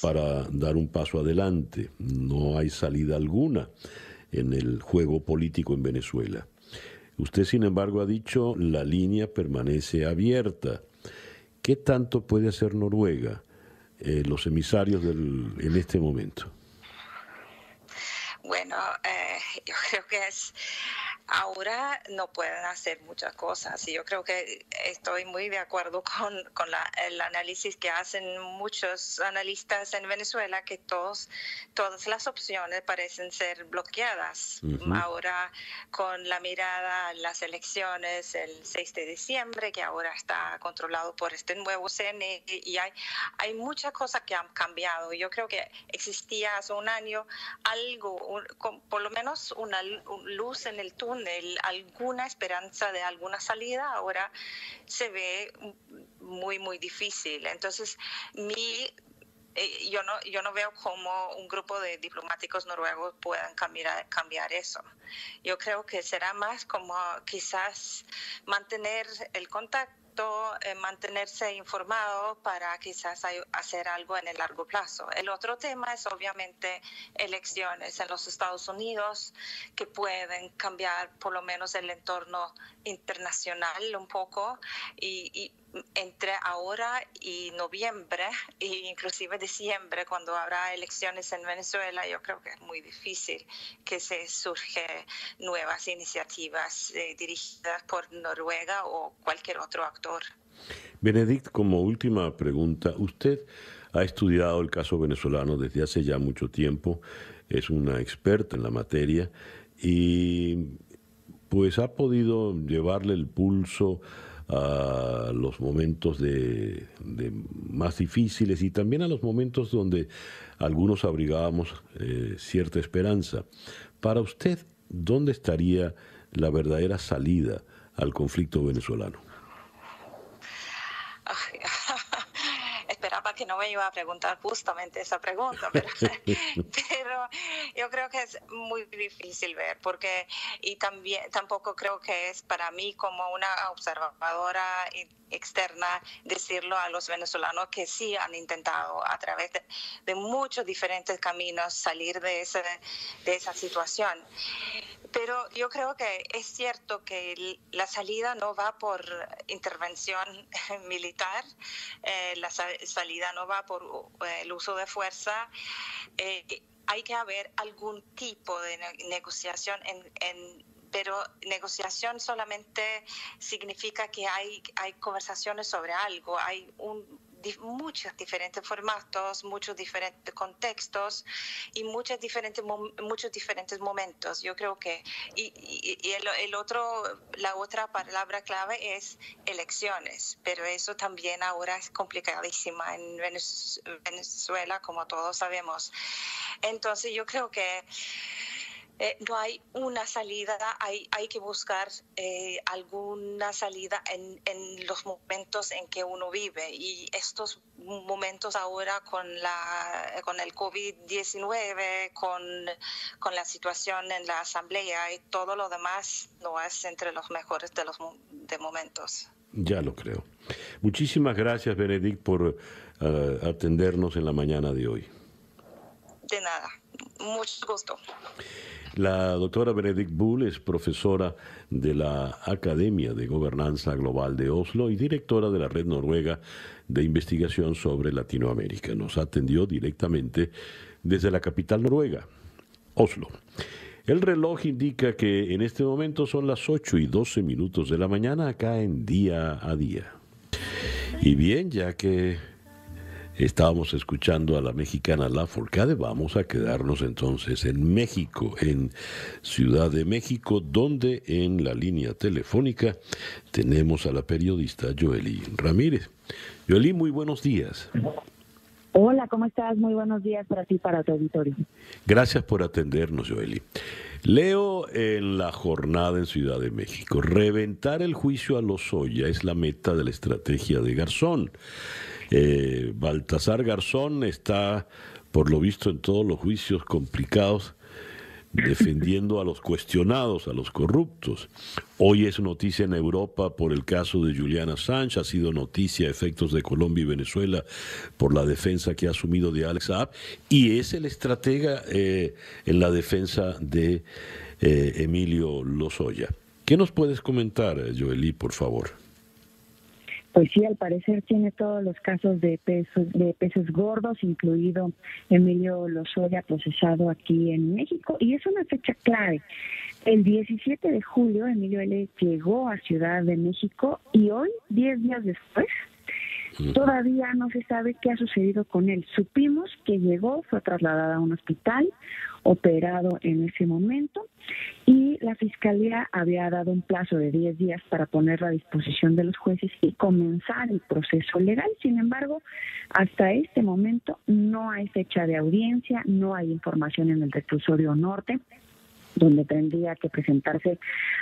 para dar un paso adelante. No hay salida alguna en el juego político en Venezuela. Usted, sin embargo, ha dicho la línea permanece abierta. ¿Qué tanto puede hacer Noruega, eh, los emisarios en este momento? Bueno, eh, yo creo que es ahora no pueden hacer muchas cosas y yo creo que estoy muy de acuerdo con, con la, el análisis que hacen muchos analistas en Venezuela que todos todas las opciones parecen ser bloqueadas. Ahora con la mirada a las elecciones el 6 de diciembre que ahora está controlado por este nuevo CNE y hay hay muchas cosas que han cambiado. Yo creo que existía hace un año algo por lo menos una luz en el túnel alguna esperanza de alguna salida, ahora se ve muy, muy difícil. Entonces, mi eh, yo no, yo no veo cómo un grupo de diplomáticos noruegos puedan cambiar, cambiar eso. Yo creo que será más como quizás mantener el contacto eh, mantenerse informado para quizás hacer algo en el largo plazo. El otro tema es obviamente elecciones en los Estados Unidos que pueden cambiar por lo menos el entorno internacional un poco y entre ahora y noviembre [laughs] e inclusive diciembre cuando habrá elecciones en Venezuela yo creo que es muy difícil que se surge nuevas iniciativas eh, dirigidas por Noruega o cualquier otro actor. Benedict, como última pregunta, usted ha estudiado el caso venezolano desde hace ya mucho tiempo, es una experta en la materia y pues ha podido llevarle el pulso a los momentos de, más difíciles y también a los momentos donde algunos abrigábamos eh, cierta esperanza. Para usted, ¿dónde estaría la verdadera salida al conflicto venezolano? [laughs] que no me iba a preguntar justamente esa pregunta, pero, [laughs] [laughs] pero, yo creo que es muy difícil ver, porque y también tampoco creo que es para mí como una observadora externa decirlo a los venezolanos que sí han intentado a través de, muchos diferentes caminos salir de, ese, de esa situación. Pero yo creo que es cierto que la salida no va por intervención [laughs] militar, eh, la salida no va por eh, el uso de fuerza. Eh, hay que haber algún tipo de negociación en pero negociación solamente significa que hay, hay conversaciones sobre algo, hay un, muchos diferentes formatos, muchos diferentes contextos y muchos diferentes, muchos diferentes momentos. Yo creo que, y, y, el, el, otro, la otra palabra clave es elecciones, pero eso también ahora es complicadísima en Venezuela, como todos sabemos. Entonces yo creo que eh, no hay una salida, hay, hay que buscar eh, alguna salida en, en, los momentos en que uno vive y estos momentos ahora con, la, con el COVID-19, con, con la situación en la asamblea y todo lo demás no es entre los mejores de los de momentos. Ya lo creo. Muchísimas gracias, Benedict, por uh, atendernos en la mañana de hoy. De nada, mucho gusto. La doctora Benedict Bull es profesora de la Academia de Gobernanza Global de Oslo y directora de la Red Noruega de Investigación sobre Latinoamérica. Nos atendió directamente desde la capital noruega, Oslo. El reloj indica que en este momento son las 8 y 12 minutos de la mañana acá en día a día. Y bien, ya que Estábamos escuchando a la mexicana La Forcade. Vamos a quedarnos entonces en México, en Ciudad de México, donde en la línea telefónica tenemos a la periodista Joely Ramírez. Joely, muy buenos días. Hola, ¿cómo estás? Muy buenos días para ti, para tu auditorio. Gracias por atendernos, Joely. Leo en la jornada en Ciudad de México. Reventar el juicio a Lozoya es la meta de la estrategia de Garzón. Eh, Baltasar Garzón está, por lo visto, en todos los juicios complicados defendiendo a los cuestionados, a los corruptos. Hoy es noticia en Europa por el caso de Juliana Sánchez, ha sido noticia a efectos de Colombia y Venezuela por la defensa que ha asumido de Alex Saab, y es el estratega eh, en la defensa de eh, Emilio Lozoya. ¿Qué nos puedes comentar, Joelí, por favor? Pues sí, al parecer tiene todos los casos de pesos, de peces gordos, incluido Emilio Lozoya procesado aquí en México, y es una fecha clave. El 17 de julio, Emilio L. llegó a Ciudad de México y hoy, 10 días después, Todavía no se sabe qué ha sucedido con él. Supimos que llegó, fue trasladado a un hospital, operado en ese momento y la Fiscalía había dado un plazo de 10 días para ponerlo a disposición de los jueces y comenzar el proceso legal. Sin embargo, hasta este momento no hay fecha de audiencia, no hay información en el reclusorio norte donde tendría que presentarse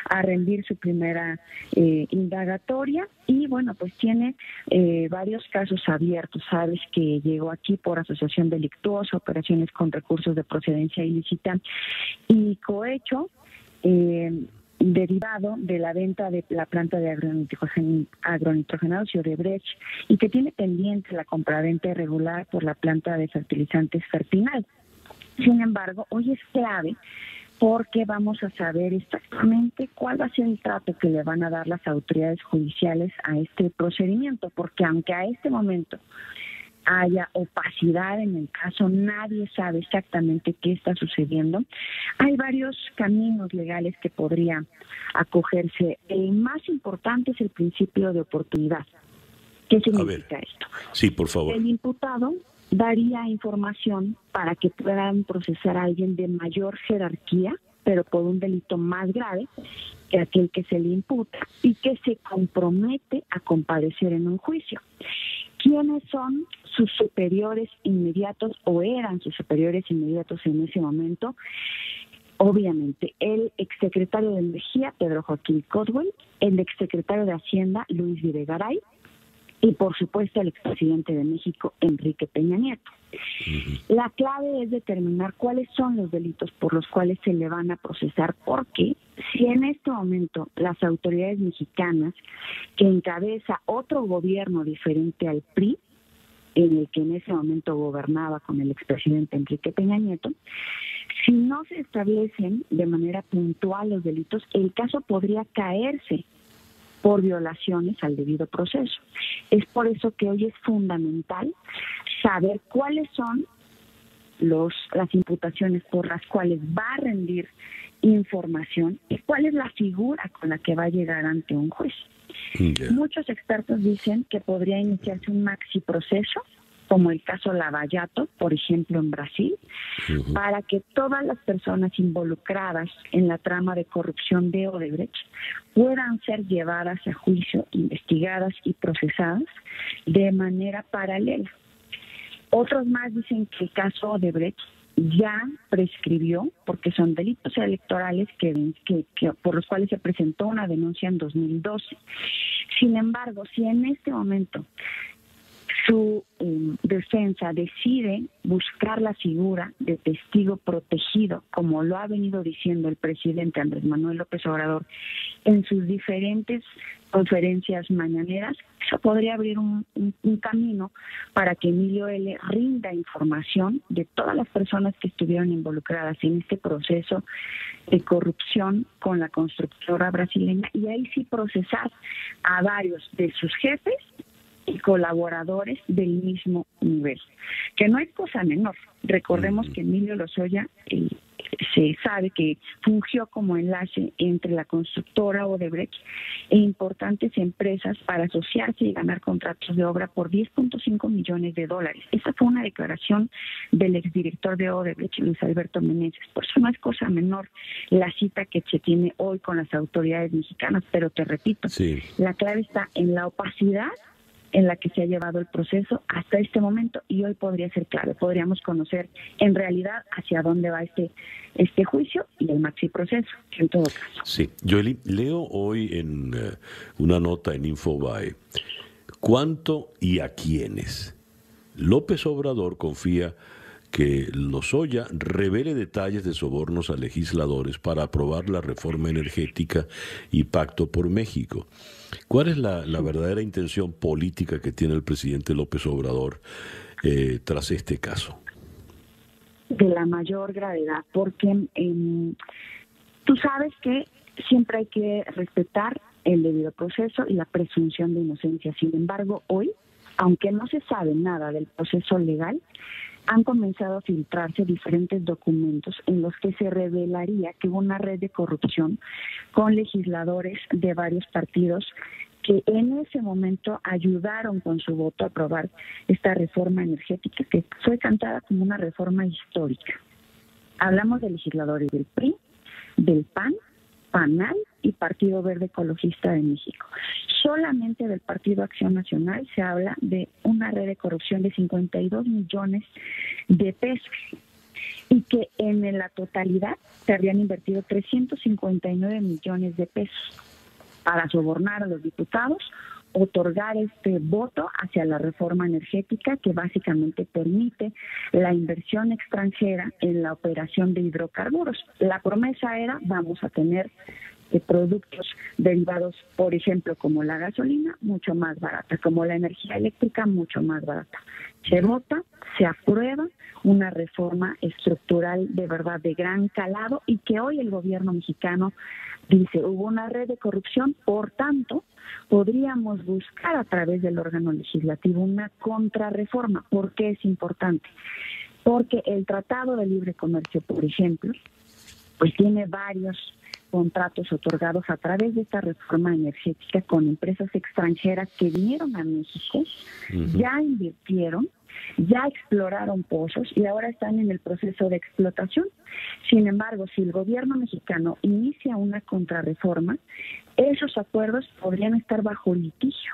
a rendir su primera eh, indagatoria. Y bueno pues tiene eh, varios casos abiertos. Sabes que llegó aquí por asociación delictuosa operaciones con recursos de procedencia ilícita y cohecho eh, derivado de la venta de la planta de agronitrogenados y Odebrecht y que tiene pendiente la compraventa irregular por la planta de fertilizantes Fertinal. Sin embargo, hoy es clave porque vamos a saber exactamente cuál va a ser el trato que le van a dar las autoridades judiciales a este procedimiento, porque aunque a este momento haya opacidad en el caso, nadie sabe exactamente qué está sucediendo. Hay varios caminos legales que podría acogerse. El más importante es el principio de oportunidad. ¿Qué significa esto? Sí, por favor. El imputado daría información para que puedan procesar a alguien de mayor jerarquía, pero por un delito más grave que aquel que se le imputa y que se compromete a comparecer en un juicio. ¿Quiénes son sus superiores inmediatos o eran sus superiores inmediatos en ese momento? Obviamente, el exsecretario de Energía, Pedro Joaquín Codwell, el exsecretario de Hacienda, Luis Videgaray, y por supuesto el expresidente de México, Enrique Peña Nieto. La clave es determinar cuáles son los delitos por los cuales se le van a procesar, porque si en este momento las autoridades mexicanas, que encabeza otro gobierno diferente al PRI, en el que en ese momento gobernaba con el expresidente Enrique Peña Nieto, si no se establecen de manera puntual los delitos, el caso podría caerse por violaciones al debido proceso. Es por eso que hoy es fundamental saber cuáles son los, las imputaciones por las cuales va a rendir información y cuál es la figura con la que va a llegar ante un juez. Muchos expertos dicen que podría iniciarse un maxi proceso como el caso Lavallato, por ejemplo, en Brasil, para que todas las personas involucradas en la trama de corrupción de Odebrecht puedan ser llevadas a juicio, investigadas y procesadas de manera paralela. Otros más dicen que el caso Odebrecht ya prescribió porque son delitos electorales que, que, por los cuales se presentó una denuncia en 2012. Sin embargo, si en este momento su em, defensa decide buscar la figura de testigo protegido, como lo ha venido diciendo el presidente Andrés Manuel López Obrador en sus diferentes conferencias mañaneras, eso podría abrir un, un, camino para que Emilio L. rinda información de todas las personas que estuvieron involucradas en este proceso de corrupción con la constructora brasileña y ahí sí procesar a varios de sus jefes y colaboradores del mismo nivel, que no es cosa menor. Recordemos que Emilio Lozoya eh, se sabe que fungió como enlace entre la constructora Odebrecht e importantes empresas para asociarse y ganar contratos de obra por 10.5 millones de dólares. Esa fue una declaración del exdirector de Odebrecht, Luis Alberto Meneses. Por eso no es cosa menor la cita que se tiene hoy con las autoridades mexicanas, pero te repito, la clave está en la opacidad en la que se ha llevado el proceso hasta este momento y hoy podría ser clave. Podríamos conocer en realidad hacia dónde va este, este juicio y el maxi proceso, en todo caso. Sí, yo leo hoy en eh, una nota en Infobae cuánto y a quiénes López Obrador confía que Lozoya revele detalles de sobornos a legisladores para aprobar la reforma energética y pacto por México. ¿Cuál es la, verdadera intención política que tiene el presidente López Obrador eh, tras este caso? De la mayor gravedad, porque em, tú sabes que siempre hay que respetar el debido proceso y la presunción de inocencia. Sin embargo, hoy, aunque no se sabe nada del proceso legal, han comenzado a filtrarse diferentes documentos en los que se revelaría que hubo una red de corrupción con legisladores de varios partidos que en ese momento ayudaron con su voto a aprobar esta reforma energética que fue cantada como una reforma histórica. Hablamos de legisladores del PRI, del PAN, PANAL y Partido Verde Ecologista de México. Solamente del Partido Acción Nacional se habla de una red de corrupción de 52 millones de pesos y que en la totalidad se habían invertido 359 millones de pesos para sobornar a los diputados, otorgar este voto hacia la reforma energética que básicamente permite la inversión extranjera en la operación de hidrocarburos. La promesa era vamos a tener eh, productos derivados, por ejemplo, como la gasolina, mucho más barata, como la energía eléctrica, mucho más barata. Se vota, se aprueba una reforma estructural de verdad de gran calado y que hoy el gobierno mexicano dice, hubo una red de corrupción, por tanto, podríamos buscar a través del órgano legislativo una contrarreforma. ¿Por qué es importante? Porque el Tratado de Libre Comercio, por ejemplo, pues tiene varios contratos otorgados a través de esta reforma energética con empresas extranjeras que vinieron a México, ya invirtieron, ya exploraron pozos y ahora están en el proceso de explotación. Sin embargo, si el gobierno mexicano inicia una contrarreforma, esos acuerdos podrían estar bajo litigio.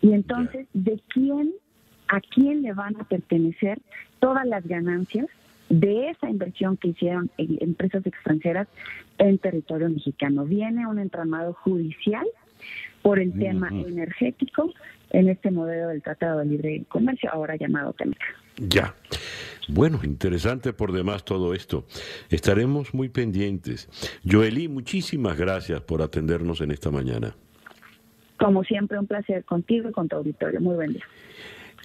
Y entonces, ¿de quién, a quién le van a pertenecer todas las ganancias de esa inversión que hicieron empresas extranjeras en territorio mexicano? Viene un entramado judicial por el tema energético en este modelo del Tratado de Libre Comercio, ahora llamado TEMEC. Ya. Bueno, interesante por demás todo esto. Estaremos muy pendientes. Joelí, muchísimas gracias por atendernos en esta mañana. Como siempre, un placer contigo y con tu auditorio. Muy buen día.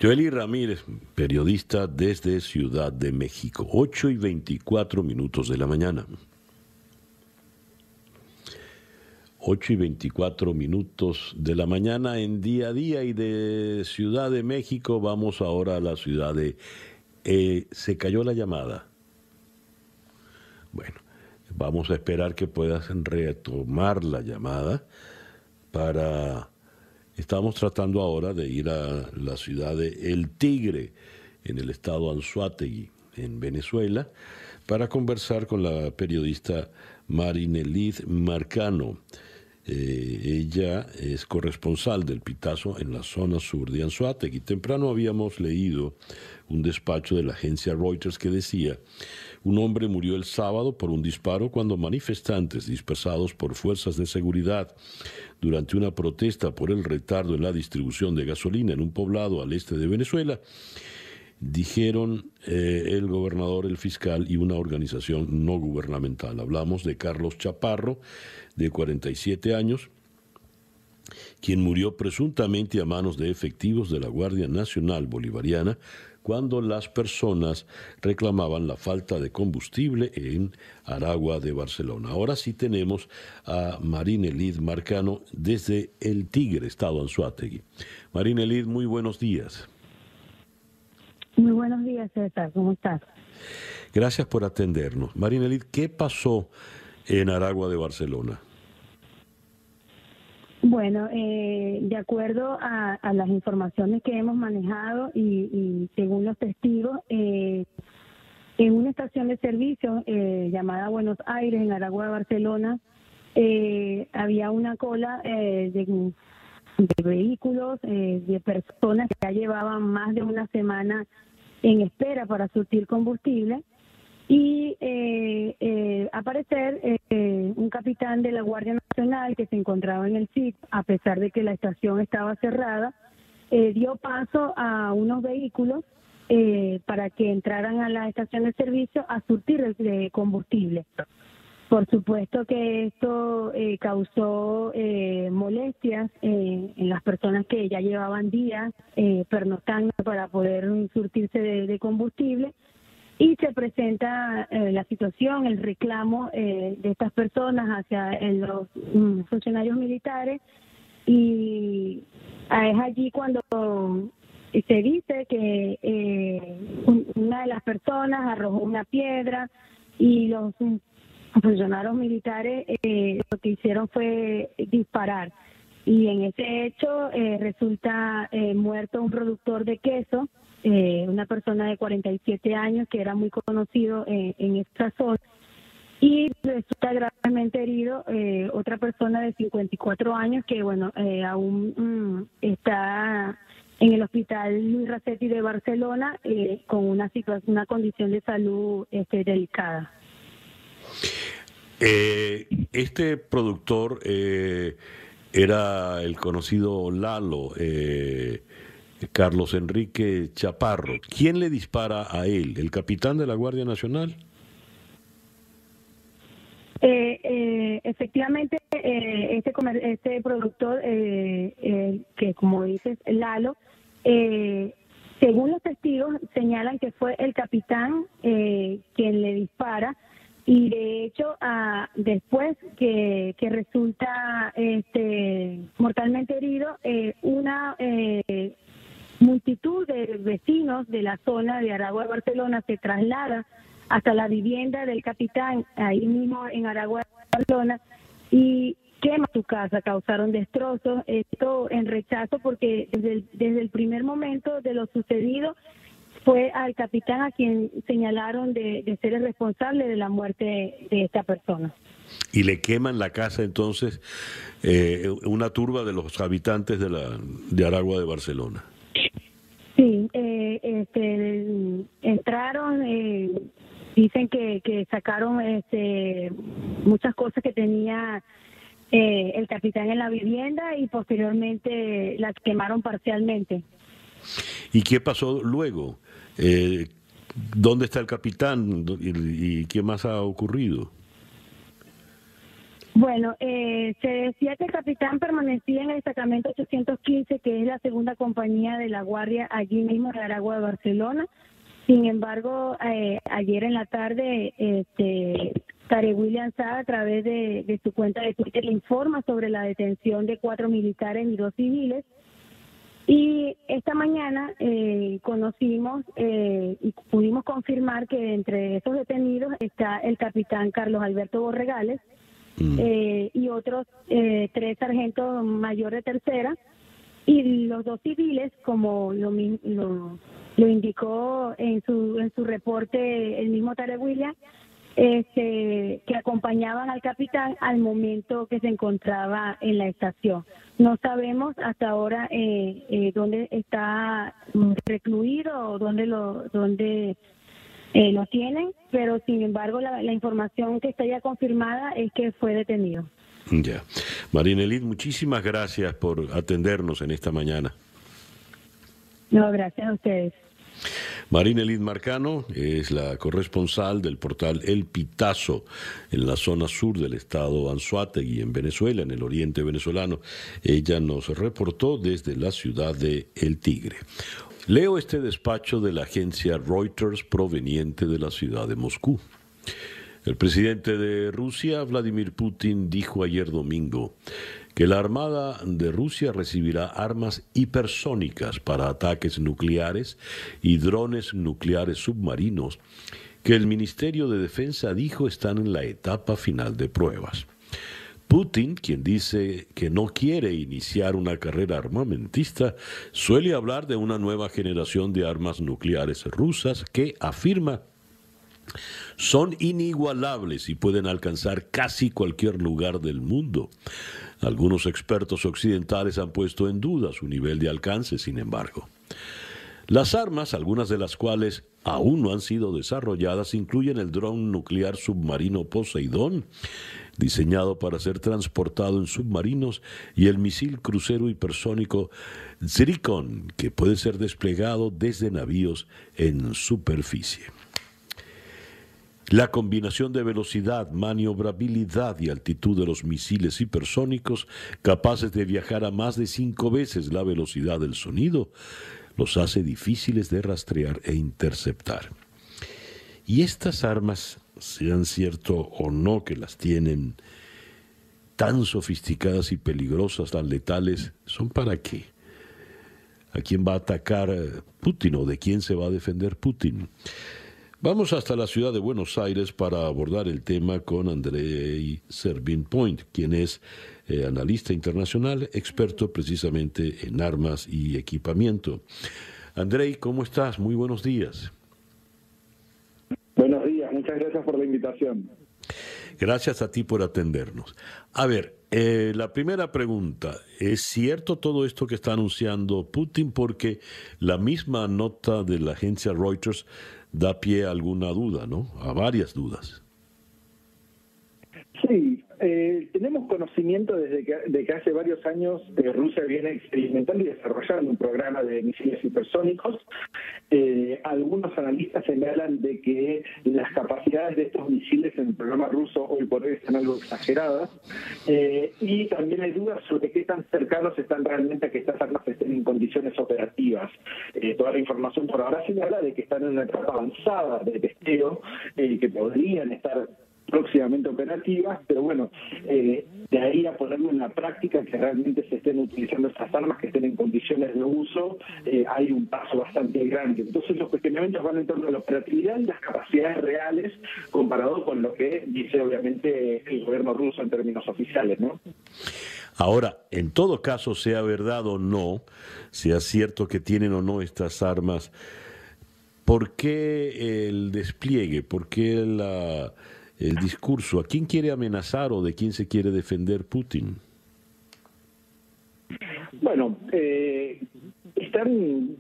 Joely Ramírez, periodista desde Ciudad de México, 8 y 24 minutos de la mañana. 8 y 24 minutos de la mañana en día a día y de Ciudad de México vamos ahora a la ciudad de... Eh, se cayó la llamada. Bueno, vamos a esperar que puedas retomar la llamada para... Estamos tratando ahora de ir a la ciudad de El Tigre, en el estado Anzuategui, en Venezuela, para conversar con la periodista Marinelid Marcano. Eh, ella es corresponsal del Pitazo en la zona sur de Anzuategui. Temprano habíamos leído un despacho de la agencia Reuters que decía, un hombre murió el sábado por un disparo cuando manifestantes dispersados por fuerzas de seguridad durante una protesta por el retardo en la distribución de gasolina en un poblado al este de Venezuela dijeron eh, el gobernador, el fiscal y una organización no gubernamental. Hablamos de Carlos Chaparro, de 47 años, quien murió presuntamente a manos de efectivos de la Guardia Nacional Bolivariana cuando las personas reclamaban la falta de combustible en Aragua de Barcelona. Ahora sí tenemos a Marine Lid Marcano desde El Tigre, Estado Anzuategui. Marine Lid, muy buenos días. Muy buenos días, César. ¿Cómo estás? Gracias por atendernos. Marina Lid, ¿qué pasó en Aragua de Barcelona? Bueno, eh, de acuerdo a, las informaciones que hemos manejado y, según los testigos, eh, en una estación de servicio eh, llamada Buenos Aires, en Aragua Barcelona, había una cola de, de, vehículos, de personas que ya llevaban más de una semana en espera para surtir combustible y eh, eh, aparecer eh, un capitán de la Guardia Nacional que se encontraba en el sitio, a pesar de que la estación estaba cerrada, eh, dio paso a unos vehículos para que entraran a la estación de servicio a surtir el combustible. Por supuesto que esto causó molestias en las personas que ya llevaban días pernoctando para poder surtirse de combustible y se presenta eh, la situación, el reclamo eh, de estas personas hacia eh, los mm, funcionarios militares. Y ah, es allí cuando se dice que una de las personas arrojó una piedra y los funcionarios militares lo que hicieron fue disparar. Y en ese hecho resulta muerto un productor de queso eh, una persona de 47 años que era muy conocido eh, en esta zona. Y resulta gravemente herido eh, otra persona de 54 años que bueno aún mm, está en el hospital Luis Racetti de Barcelona con una situación una condición de salud este, delicada. Este productor era el conocido Lalo Carlos Enrique Chaparro. ¿Quién le dispara a él? ¿El capitán de la Guardia Nacional? Eh, eh, efectivamente, eh, este, este productor, que como dices, Lalo, según los testigos, señalan que fue el capitán quien le dispara y de hecho ah, después que, que resulta este, mortalmente herido, una multitud de vecinos de la zona de Aragua de Barcelona se traslada hasta la vivienda del capitán, ahí mismo en Aragua de Barcelona, y quema su casa, causaron destrozos, esto en rechazo porque desde el, desde el primer momento de lo sucedido fue al capitán a quien señalaron de, ser el responsable de la muerte de, esta persona. Y le queman la casa entonces eh, una turba de los habitantes de, la, de Aragua de Barcelona. Eh, este, entraron, eh, dicen que, que sacaron este, muchas cosas que tenía eh, el capitán en la vivienda y posteriormente las quemaron parcialmente. ¿Y qué pasó luego? ¿Dónde está el capitán y qué más ha ocurrido? Bueno, eh, se decía que el capitán permanecía en el destacamento 815, que es la segunda compañía de la Guardia allí mismo en Aragua de Barcelona. Sin embargo, eh, ayer en la tarde, este, Tare William Sá, a través de, su cuenta de Twitter, informa sobre la detención de cuatro militares y dos civiles. Y esta mañana eh, conocimos eh, y pudimos confirmar que entre esos detenidos está el capitán Carlos Alberto Borregales, Mm. Eh, y otros eh, tres sargentos mayor de tercera y los dos civiles, como lo, lo, lo indicó en su, en su reporte el mismo Tare William, este, que acompañaban al capitán al momento que se encontraba en la estación. No sabemos hasta ahora eh, eh dónde está recluido o dónde lo dónde eh, lo tienen, pero sin embargo la, información que está ya confirmada es que fue detenido. Ya. Marinelid, muchísimas gracias por atendernos en esta mañana. No, gracias a ustedes. Marinelid Marcano es la corresponsal del portal El Pitazo en la zona sur del estado Anzuategui, en Venezuela, en el oriente venezolano. Ella nos reportó desde la ciudad de El Tigre. Leo este despacho de la agencia Reuters proveniente de la ciudad de Moscú. El presidente de Rusia, Vladimir Putin, dijo ayer domingo que la Armada de Rusia recibirá armas hipersónicas para ataques nucleares y drones nucleares submarinos que el Ministerio de Defensa dijo están en la etapa final de pruebas. Putin, quien dice que no quiere iniciar una carrera armamentista, suele hablar de una nueva generación de armas nucleares rusas que afirma son inigualables y pueden alcanzar casi cualquier lugar del mundo. Algunos expertos occidentales han puesto en duda su nivel de alcance, sin embargo. Las armas, algunas de las cuales aún no han sido desarrolladas, incluyen el dron nuclear submarino Poseidón, diseñado para ser transportado en submarinos, y el misil crucero hipersónico Zircon, que puede ser desplegado desde navíos en superficie. La combinación de velocidad, maniobrabilidad y altitud de los misiles hipersónicos, capaces de viajar a más de cinco veces la velocidad del sonido, los hace difíciles de rastrear e interceptar. Y estas armas, sean cierto o no que las tienen tan sofisticadas y peligrosas, tan letales, ¿son para qué? ¿A quién va a atacar Putin o de quién se va a defender Putin? Vamos hasta la ciudad de Buenos Aires para abordar el tema con Andrei Servin Point, quien es eh, analista internacional, experto precisamente en armas y equipamiento. Andrei, ¿cómo estás? Muy buenos días. Buenos días, muchas gracias por la invitación. Gracias a ti por atendernos. A ver, eh, la primera pregunta, ¿es cierto todo esto que está anunciando Putin? Porque la misma nota de la agencia Reuters da pie a alguna duda, ¿no? A varias dudas. Sí, eh, tenemos conocimiento desde que, hace varios años eh, Rusia viene experimentando y desarrollando un programa de misiles hipersónicos. Eh, algunos analistas señalan de que las capacidades de estos misiles en el programa ruso hoy por hoy están algo exageradas y también hay dudas sobre qué tan cercanos están realmente a que estas armas estén en condiciones operativas. toda la información por ahora señala de que están en una etapa avanzada de testeo y que podrían estar próximamente operativas, pero bueno, eh, de ahí a ponerlo en la práctica, que realmente se estén utilizando estas armas, que estén en condiciones de uso, eh, hay un paso bastante grande. Entonces los cuestionamientos van en torno a la operatividad y las capacidades reales comparado con lo que dice obviamente el gobierno ruso en términos oficiales, ¿no? Ahora, en todo caso, sea verdad o no, sea cierto que tienen o no estas armas, ¿por qué el despliegue? ¿Por qué la el discurso. ¿A quién quiere amenazar o de quién se quiere defender Putin? Bueno, eh, están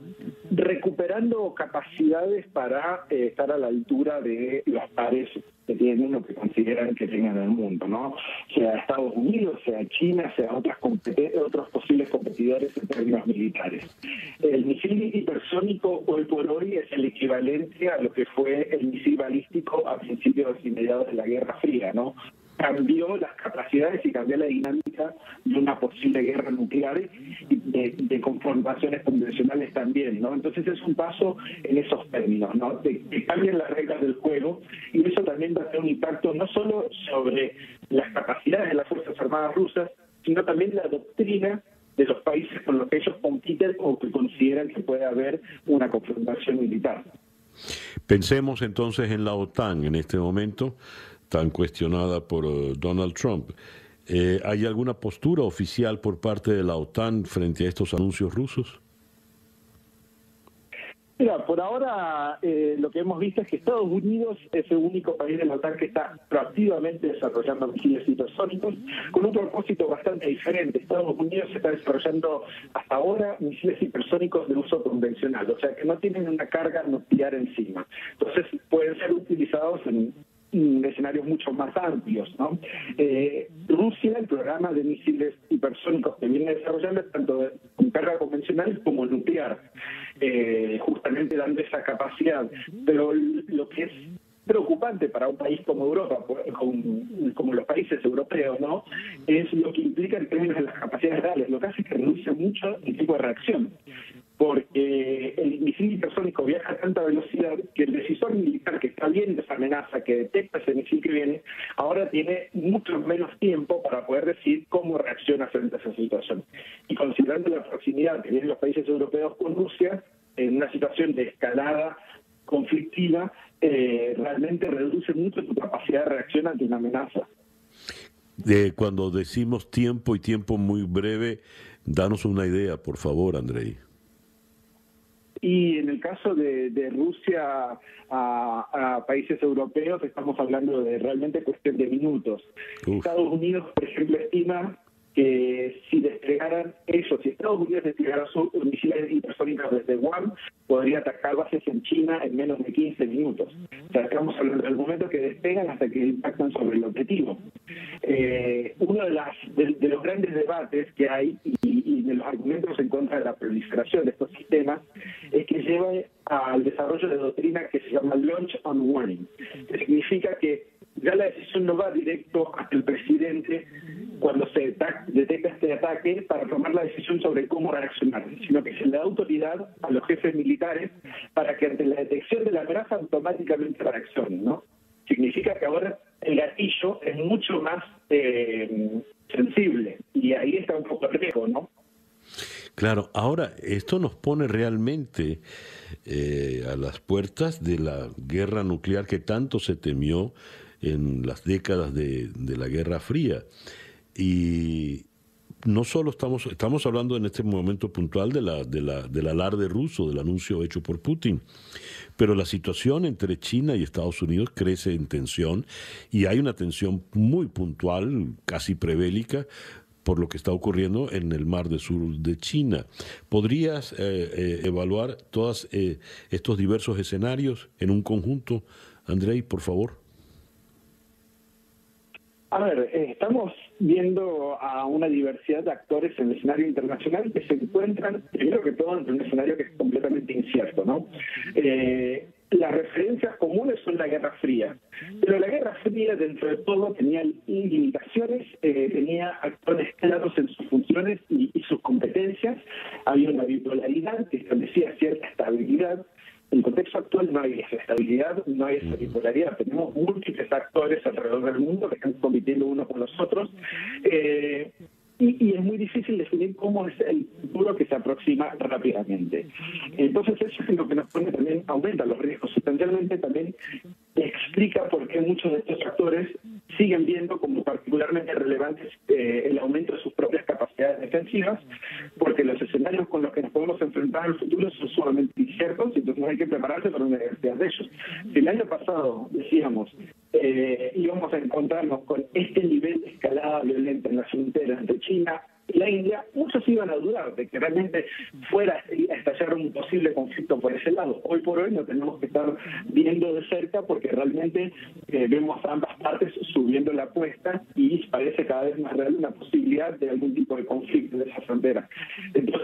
recuperando capacidades para eh, estar a la altura de los pares que tienen o que consideran que tengan el mundo, ¿no? Sea Estados Unidos, sea China, sea otras otros posibles competidores en términos militares. El misil hipersónico hoy por hoy es el equivalente a lo que fue el misil balístico a principios y mediados de la Guerra Fría, ¿no? Cambió las capacidades y cambió la dinámica de una posible guerra nuclear y de, confrontaciones convencionales también, ¿no? Entonces es un paso en esos términos, ¿no? De, que cambien las reglas del juego y eso también va a tener un impacto no solo sobre las capacidades de las Fuerzas Armadas rusas, sino también la doctrina de los países con los que ellos compiten o que consideran que puede haber una confrontación militar. Pensemos entonces en la OTAN en este momento tan cuestionada por eh, Donald Trump. Eh, ¿Hay alguna postura oficial por parte de la OTAN frente a estos anuncios rusos? Mira, por ahora eh, lo que hemos visto es que Estados Unidos es el único país de la OTAN que está proactivamente desarrollando misiles hipersónicos con un propósito bastante diferente. Estados Unidos está desarrollando hasta ahora misiles hipersónicos de uso convencional, o sea que no tienen una carga nuclear encima. Entonces pueden ser utilizados en escenarios mucho más amplios. ¿no? Eh, Rusia, el programa de misiles hipersónicos que viene desarrollando es tanto con carga convencional como nuclear, eh, justamente dando esa capacidad. Pero lo que es preocupante para un país como Europa, como los países europeos, ¿no? Es lo que implica en términos de las capacidades reales. Lo que hace es que reduce mucho el tipo de reacción porque el misil hipersónico viaja a tanta velocidad que el decisor militar que está viendo esa amenaza, que detecta ese misil que viene, ahora tiene mucho menos tiempo para poder decir cómo reacciona frente a esa situación. Y considerando la proximidad que tienen los países europeos con Rusia, en una situación de escalada conflictiva, eh, realmente reduce mucho su capacidad de reacción ante una amenaza. De cuando decimos tiempo y tiempo muy breve, danos una idea, por favor, Andrei. Y en el caso de, Rusia a, países europeos, estamos hablando de realmente cuestión de minutos. Estados Unidos, por ejemplo, estima que si desplegaran eso, si Estados Unidos desplegara sus misiles hipersónicos desde Guam, podría atacar bases en China en menos de 15 minutos. O sea, estamos hablando del momento que despegan hasta que impactan sobre el objetivo. Eh, uno de, las, de, los grandes debates que hay y, y, de los argumentos en contra de la proliferación de estos sistemas es que lleva al desarrollo de doctrina que se llama Launch on Warning, que significa que ya la decisión no va directo hasta el presidente cuando se detecta este ataque para tomar la decisión sobre cómo reaccionar, sino que se le da autoridad a los jefes militares para que ante la detección de la amenaza automáticamente reaccionen, ¿no? Significa que ahora el gatillo es mucho más eh, sensible y ahí está un poco el riesgo, ¿no? Claro, ahora esto nos pone realmente eh, a las puertas de la guerra nuclear que tanto se temió en las décadas de, la Guerra Fría. Y no solo estamos, estamos hablando en este momento puntual de la, de la, del alarde ruso, del anuncio hecho por Putin, pero la situación entre China y Estados Unidos crece en tensión y hay una tensión muy puntual, casi prebélica, por lo que está ocurriendo en el mar del sur de China. ¿Podrías eh, eh, evaluar todos eh, estos diversos escenarios en un conjunto, Andrei, por favor? A ver, estamos viendo a una diversidad de actores en el escenario internacional que se encuentran, primero que todo, en un escenario que es completamente incierto, ¿no? las referencias comunes son la Guerra Fría. Pero la Guerra Fría, dentro de todo, tenía limitaciones, eh, tenía actores claros en sus funciones y, sus competencias. Había una bipolaridad que establecía cierta estabilidad. En el contexto actual no hay esa estabilidad, no hay esa bipolaridad. Tenemos múltiples actores alrededor del mundo que están compitiendo unos con los otros. Eh, y, es muy difícil definir cómo es el futuro que se aproxima rápidamente. Entonces eso es lo que nos pone también, aumenta los riesgos sustancialmente, también explica por qué muchos de estos actores siguen viendo como particularmente relevantes eh, el aumento de sus propias capacidades defensivas, porque los escenarios con los que nos podemos enfrentar en el futuro son sumamente inciertos, y hay que prepararse para una diversidad de ellos. Si el año pasado decíamos eh, íbamos a encontrarnos con este nivel de escalada violenta en la frontera entre China y la India, muchos iban a dudar de que realmente fuera a estallar un posible conflicto por ese lado. Hoy por hoy no tenemos que estar viendo de cerca porque realmente eh, vemos a ambas partes subiendo la apuesta y parece cada vez más real una posibilidad de algún tipo de conflicto en esa frontera. Entonces,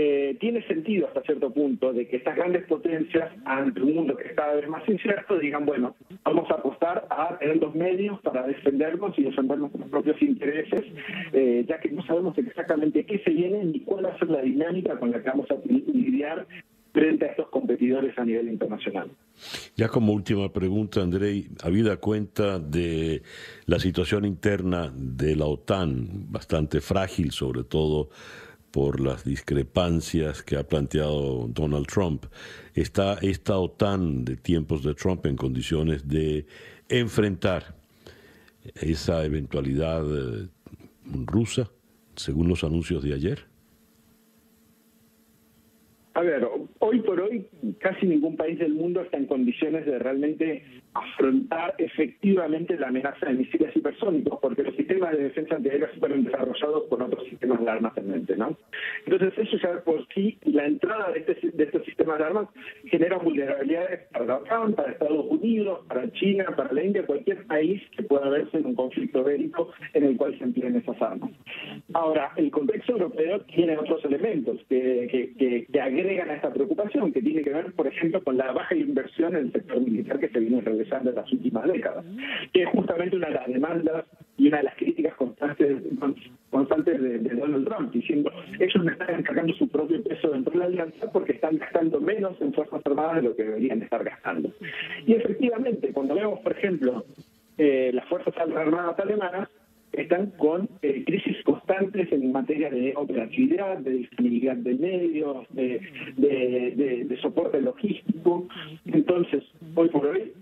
eh, tiene sentido hasta cierto punto de que estas grandes potencias, ante un mundo que es cada vez más incierto, digan, bueno, vamos a apostar a tener los medios para defendernos y defender nuestros propios intereses, eh, ya que no sabemos exactamente qué se viene ni cuál va a ser la dinámica con la que vamos a lidiar frente a estos competidores a nivel internacional. Ya como última pregunta, Andrei, habida cuenta de la situación interna de la OTAN, bastante frágil sobre todo por las discrepancias que ha planteado Donald Trump. ¿Está esta OTAN de tiempos de Trump en condiciones de enfrentar esa eventualidad eh, rusa, según los anuncios de ayer? A ver, hoy por hoy casi ningún país del mundo está en condiciones de realmente afrontar efectivamente la amenaza de misiles hipersónicos, porque los sistemas de defensa antiaérea fueron desarrollados con otros sistemas de armas en mente, ¿no? Entonces eso ya por sí, la entrada de, este, de estos sistemas de armas genera vulnerabilidades para la OTAN, para Estados Unidos, para China, para la India, cualquier país que pueda verse en un conflicto bélico en el cual se empleen esas armas. Ahora, el contexto europeo tiene otros elementos que, que, que agregan a esta preocupación, que tiene que ver, por ejemplo, con la baja inversión en el sector militar que se viene realizando en las últimas décadas, que es justamente una de las demandas y una de las críticas constantes, constantes de, Donald Trump, diciendo ellos no están encargando su propio peso dentro de la alianza porque están gastando menos en Fuerzas Armadas de lo que deberían estar gastando. Y efectivamente, cuando vemos, por ejemplo, eh, las Fuerzas Armadas alemanas, están con eh, crisis constantes en materia de operatividad, de disponibilidad de medios, de, de soporte logístico. Entonces, hoy por hoy,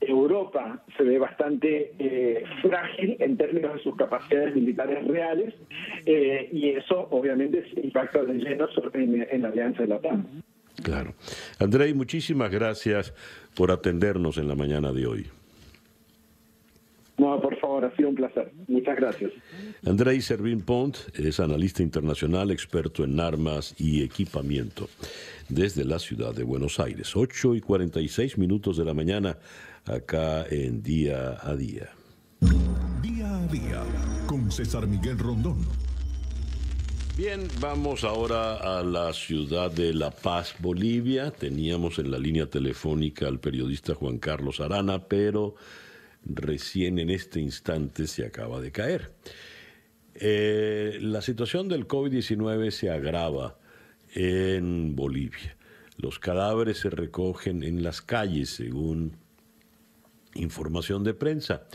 Europa se ve bastante eh, frágil en términos de sus capacidades militares reales eh, y eso obviamente impacta de lleno en, en la alianza de la OTAN. Claro. Andrei, muchísimas gracias por atendernos en la mañana de hoy. No, por favor, ha sido un placer. Muchas gracias. Andrei Servín Pont es analista internacional, experto en armas y equipamiento desde la ciudad de Buenos Aires. 8 y 46 minutos de la mañana acá en Día a Día. Día a Día con César Miguel Rondón. Bien, vamos ahora a la ciudad de La Paz, Bolivia. Teníamos en la línea telefónica al periodista Juan Carlos Arana, pero recién en este instante se acaba de caer. Eh, la situación del COVID-19 se agrava en Bolivia. Los cadáveres se recogen en las calles, según información de prensa.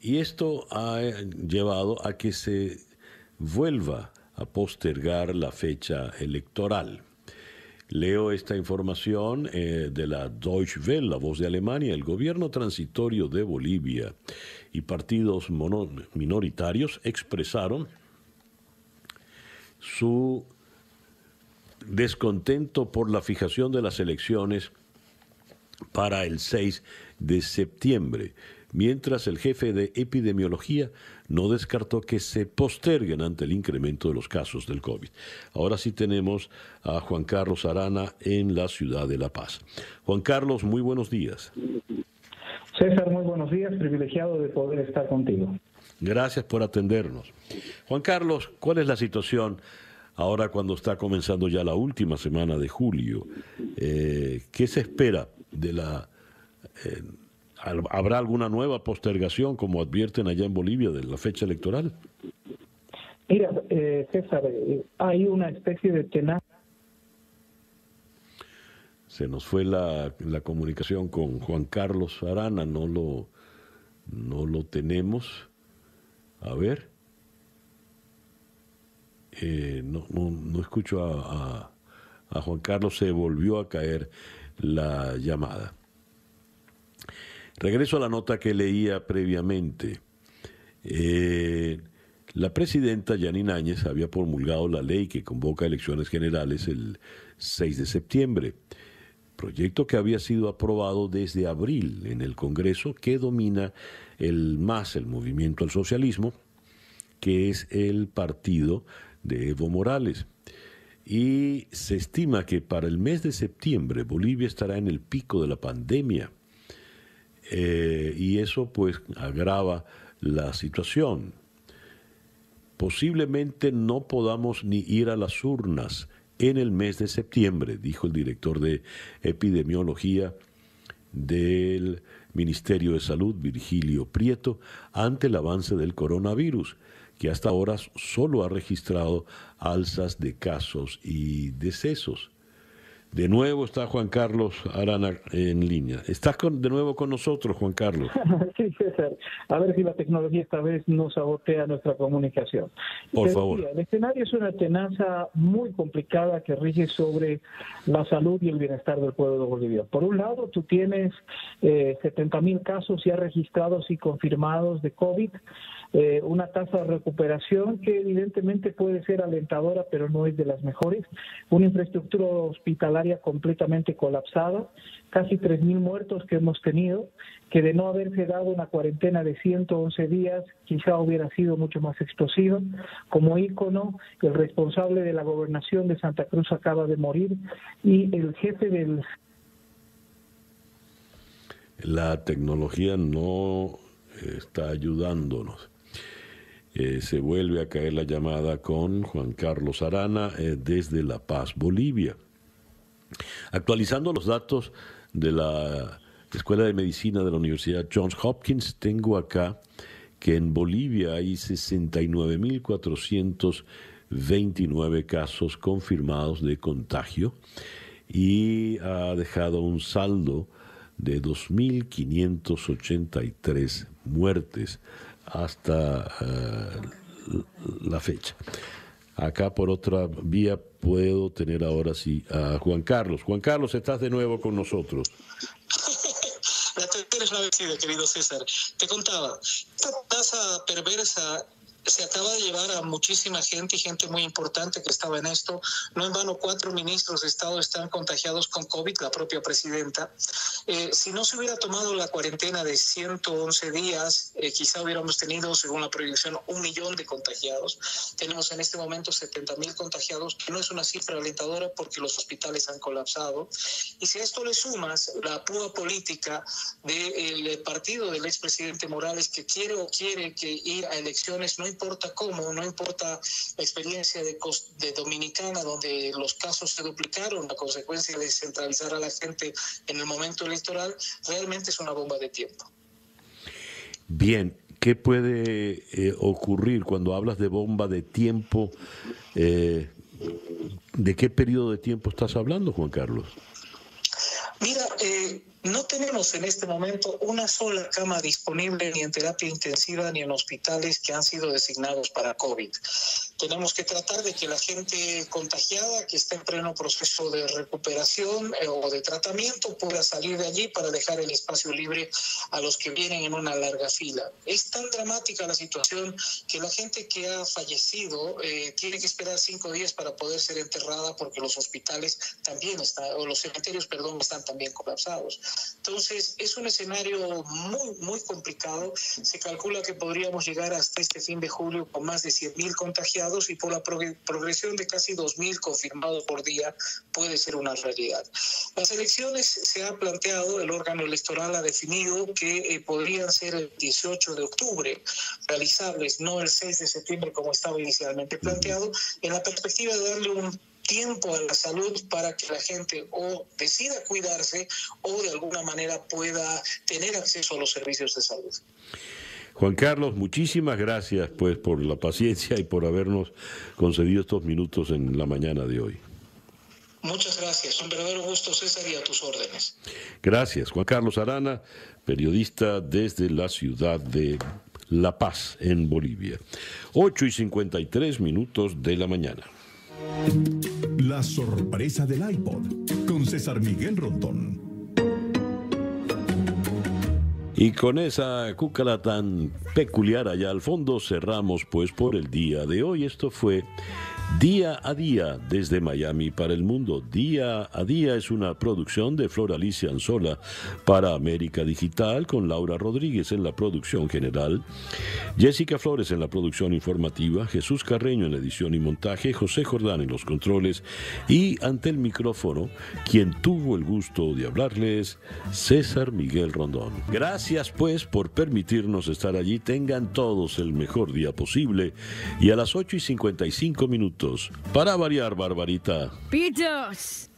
Y esto ha llevado a que se vuelva a postergar la fecha electoral. Leo esta información eh, de la Deutsche Welle, la voz de Alemania. El gobierno transitorio de Bolivia y partidos minoritarios expresaron su descontento por la fijación de las elecciones para el 6 de septiembre, mientras el jefe de epidemiología no descartó que se posterguen ante el incremento de los casos del COVID. Ahora sí tenemos a Juan Carlos Arana en la ciudad de La Paz. Juan Carlos, muy buenos días. César, muy buenos días, privilegiado de poder estar contigo. Gracias por atendernos. Juan Carlos, ¿cuál es la situación ahora cuando está comenzando ya la última semana de julio? Eh, ¿Qué se espera de la... Eh, ¿Habrá alguna nueva postergación, como advierten allá en Bolivia, de la fecha electoral? Mira, eh, César, eh, hay una especie de tenaz. Se nos fue la, la, comunicación con Juan Carlos Arana, no lo, no lo tenemos. A ver. Eh, no, no, no, escucho a, a Juan Carlos, se volvió a caer la llamada. Regreso a la nota que leía previamente. Eh, la presidenta Yanine Áñez había promulgado la ley que convoca elecciones generales el 6 de septiembre, proyecto que había sido aprobado desde abril en el Congreso que domina el MAS, el Movimiento al Socialismo, que es el partido de Evo Morales. Y se estima que para el mes de septiembre Bolivia estará en el pico de la pandemia eh, y eso pues agrava la situación. Posiblemente no podamos ni ir a las urnas en el mes de septiembre, dijo el director de epidemiología del Ministerio de Salud, Virgilio Prieto, ante el avance del coronavirus, que hasta ahora solo ha registrado alzas de casos y decesos. De nuevo está Juan Carlos Arana en línea. ¿Estás de nuevo con nosotros, Juan Carlos? [laughs] sí, César. A ver si la tecnología esta vez no sabotea nuestra comunicación. Por favor. el escenario es una tenaza muy complicada que rige sobre la salud y el bienestar del pueblo de Bolivia. Por un lado, tú tienes eh, 70 mil casos ya registrados y confirmados de COVID. Eh, una tasa de recuperación que evidentemente puede ser alentadora, pero no es de las mejores, una infraestructura hospitalaria completamente colapsada, casi 3.000 muertos que hemos tenido, que de no haberse dado una cuarentena de 111 días, quizá hubiera sido mucho más explosiva. Como ícono, el responsable de la gobernación de Santa Cruz acaba de morir y el jefe del... La tecnología no está ayudándonos. Se vuelve a caer la llamada con Juan Carlos Arana eh, desde La Paz, Bolivia. Actualizando los datos de la Escuela de Medicina de la Universidad Johns Hopkins, tengo acá que en Bolivia hay 69.429 casos confirmados de contagio y ha dejado un saldo de 2.583 muertes hasta eh, la fecha. Acá por otra vía puedo tener ahora sí a Juan Carlos. Juan Carlos, estás de nuevo con nosotros. [laughs] la la vencida, querido César. Te contaba, esta tasa perversa se acaba de llevar a muchísima gente y gente muy importante que estaba en esto. No en vano, cuatro ministros de Estado están contagiados con COVID, la propia presidenta. Eh, si no se hubiera tomado la cuarentena de 111 días, eh, quizá hubiéramos tenido, según la proyección, un millón de contagiados. Tenemos en este momento 70 mil contagiados, que no es una cifra alentadora porque los hospitales han colapsado. Y si a esto le sumas la púa política del partido del expresidente Morales, que quiere o quiere que ir a elecciones, no importa cómo, no importa la experiencia de, de Dominicana, donde los casos se duplicaron, la consecuencia de centralizar a la gente en el momento electoral, realmente es una bomba de tiempo. Bien, ¿qué puede eh, ocurrir cuando hablas de bomba de tiempo? Eh, ¿De qué periodo de tiempo estás hablando, Juan Carlos? Mira, eh, no tenemos en este momento una sola cama disponible ni en terapia intensiva ni en hospitales que han sido designados para COVID tenemos que tratar de que la gente contagiada que está en pleno proceso de recuperación eh, o de tratamiento pueda salir de allí para dejar el espacio libre a los que vienen en una larga fila. Es tan dramática la situación que la gente que ha fallecido eh, tiene que esperar cinco días para poder ser enterrada porque los hospitales también están, o los cementerios, perdón, están también colapsados. Entonces, es un escenario muy, muy complicado. Se calcula que podríamos llegar hasta este fin de julio con más de 100.000 contagiados y por la progresión de casi 2.000 confirmados por día puede ser una realidad. Las elecciones se ha planteado, el órgano electoral ha definido que eh, podrían ser el 18 de octubre realizables, no el 6 de septiembre como estaba inicialmente planteado, en la perspectiva de darle un tiempo a la salud para que la gente o decida cuidarse o de alguna manera pueda tener acceso a los servicios de salud. Juan Carlos, muchísimas gracias pues por la paciencia y por habernos concedido estos minutos en la mañana de hoy. Muchas gracias, un verdadero gusto César y a tus órdenes. Gracias, Juan Carlos Arana, periodista desde la ciudad de La Paz, en Bolivia. 8 y 53 minutos de la mañana. La sorpresa del iPod con César Miguel Rondón. Y con esa cúcala tan peculiar allá al fondo cerramos pues por el día de hoy. Esto fue Día a Día desde Miami para el mundo. Día a Día es una producción de Flor Alicia Anzola para América Digital con Laura Rodríguez en la producción general, Jessica Flores en la producción informativa, Jesús Carreño en la edición y montaje, José Jordán en los controles y ante el micrófono, quien tuvo el gusto de hablarles, César Miguel Rondón. Gracias pues por permitirnos estar allí. Tengan todos el mejor día posible y a las 8 y 55 para variar, Barbarita. Pitos.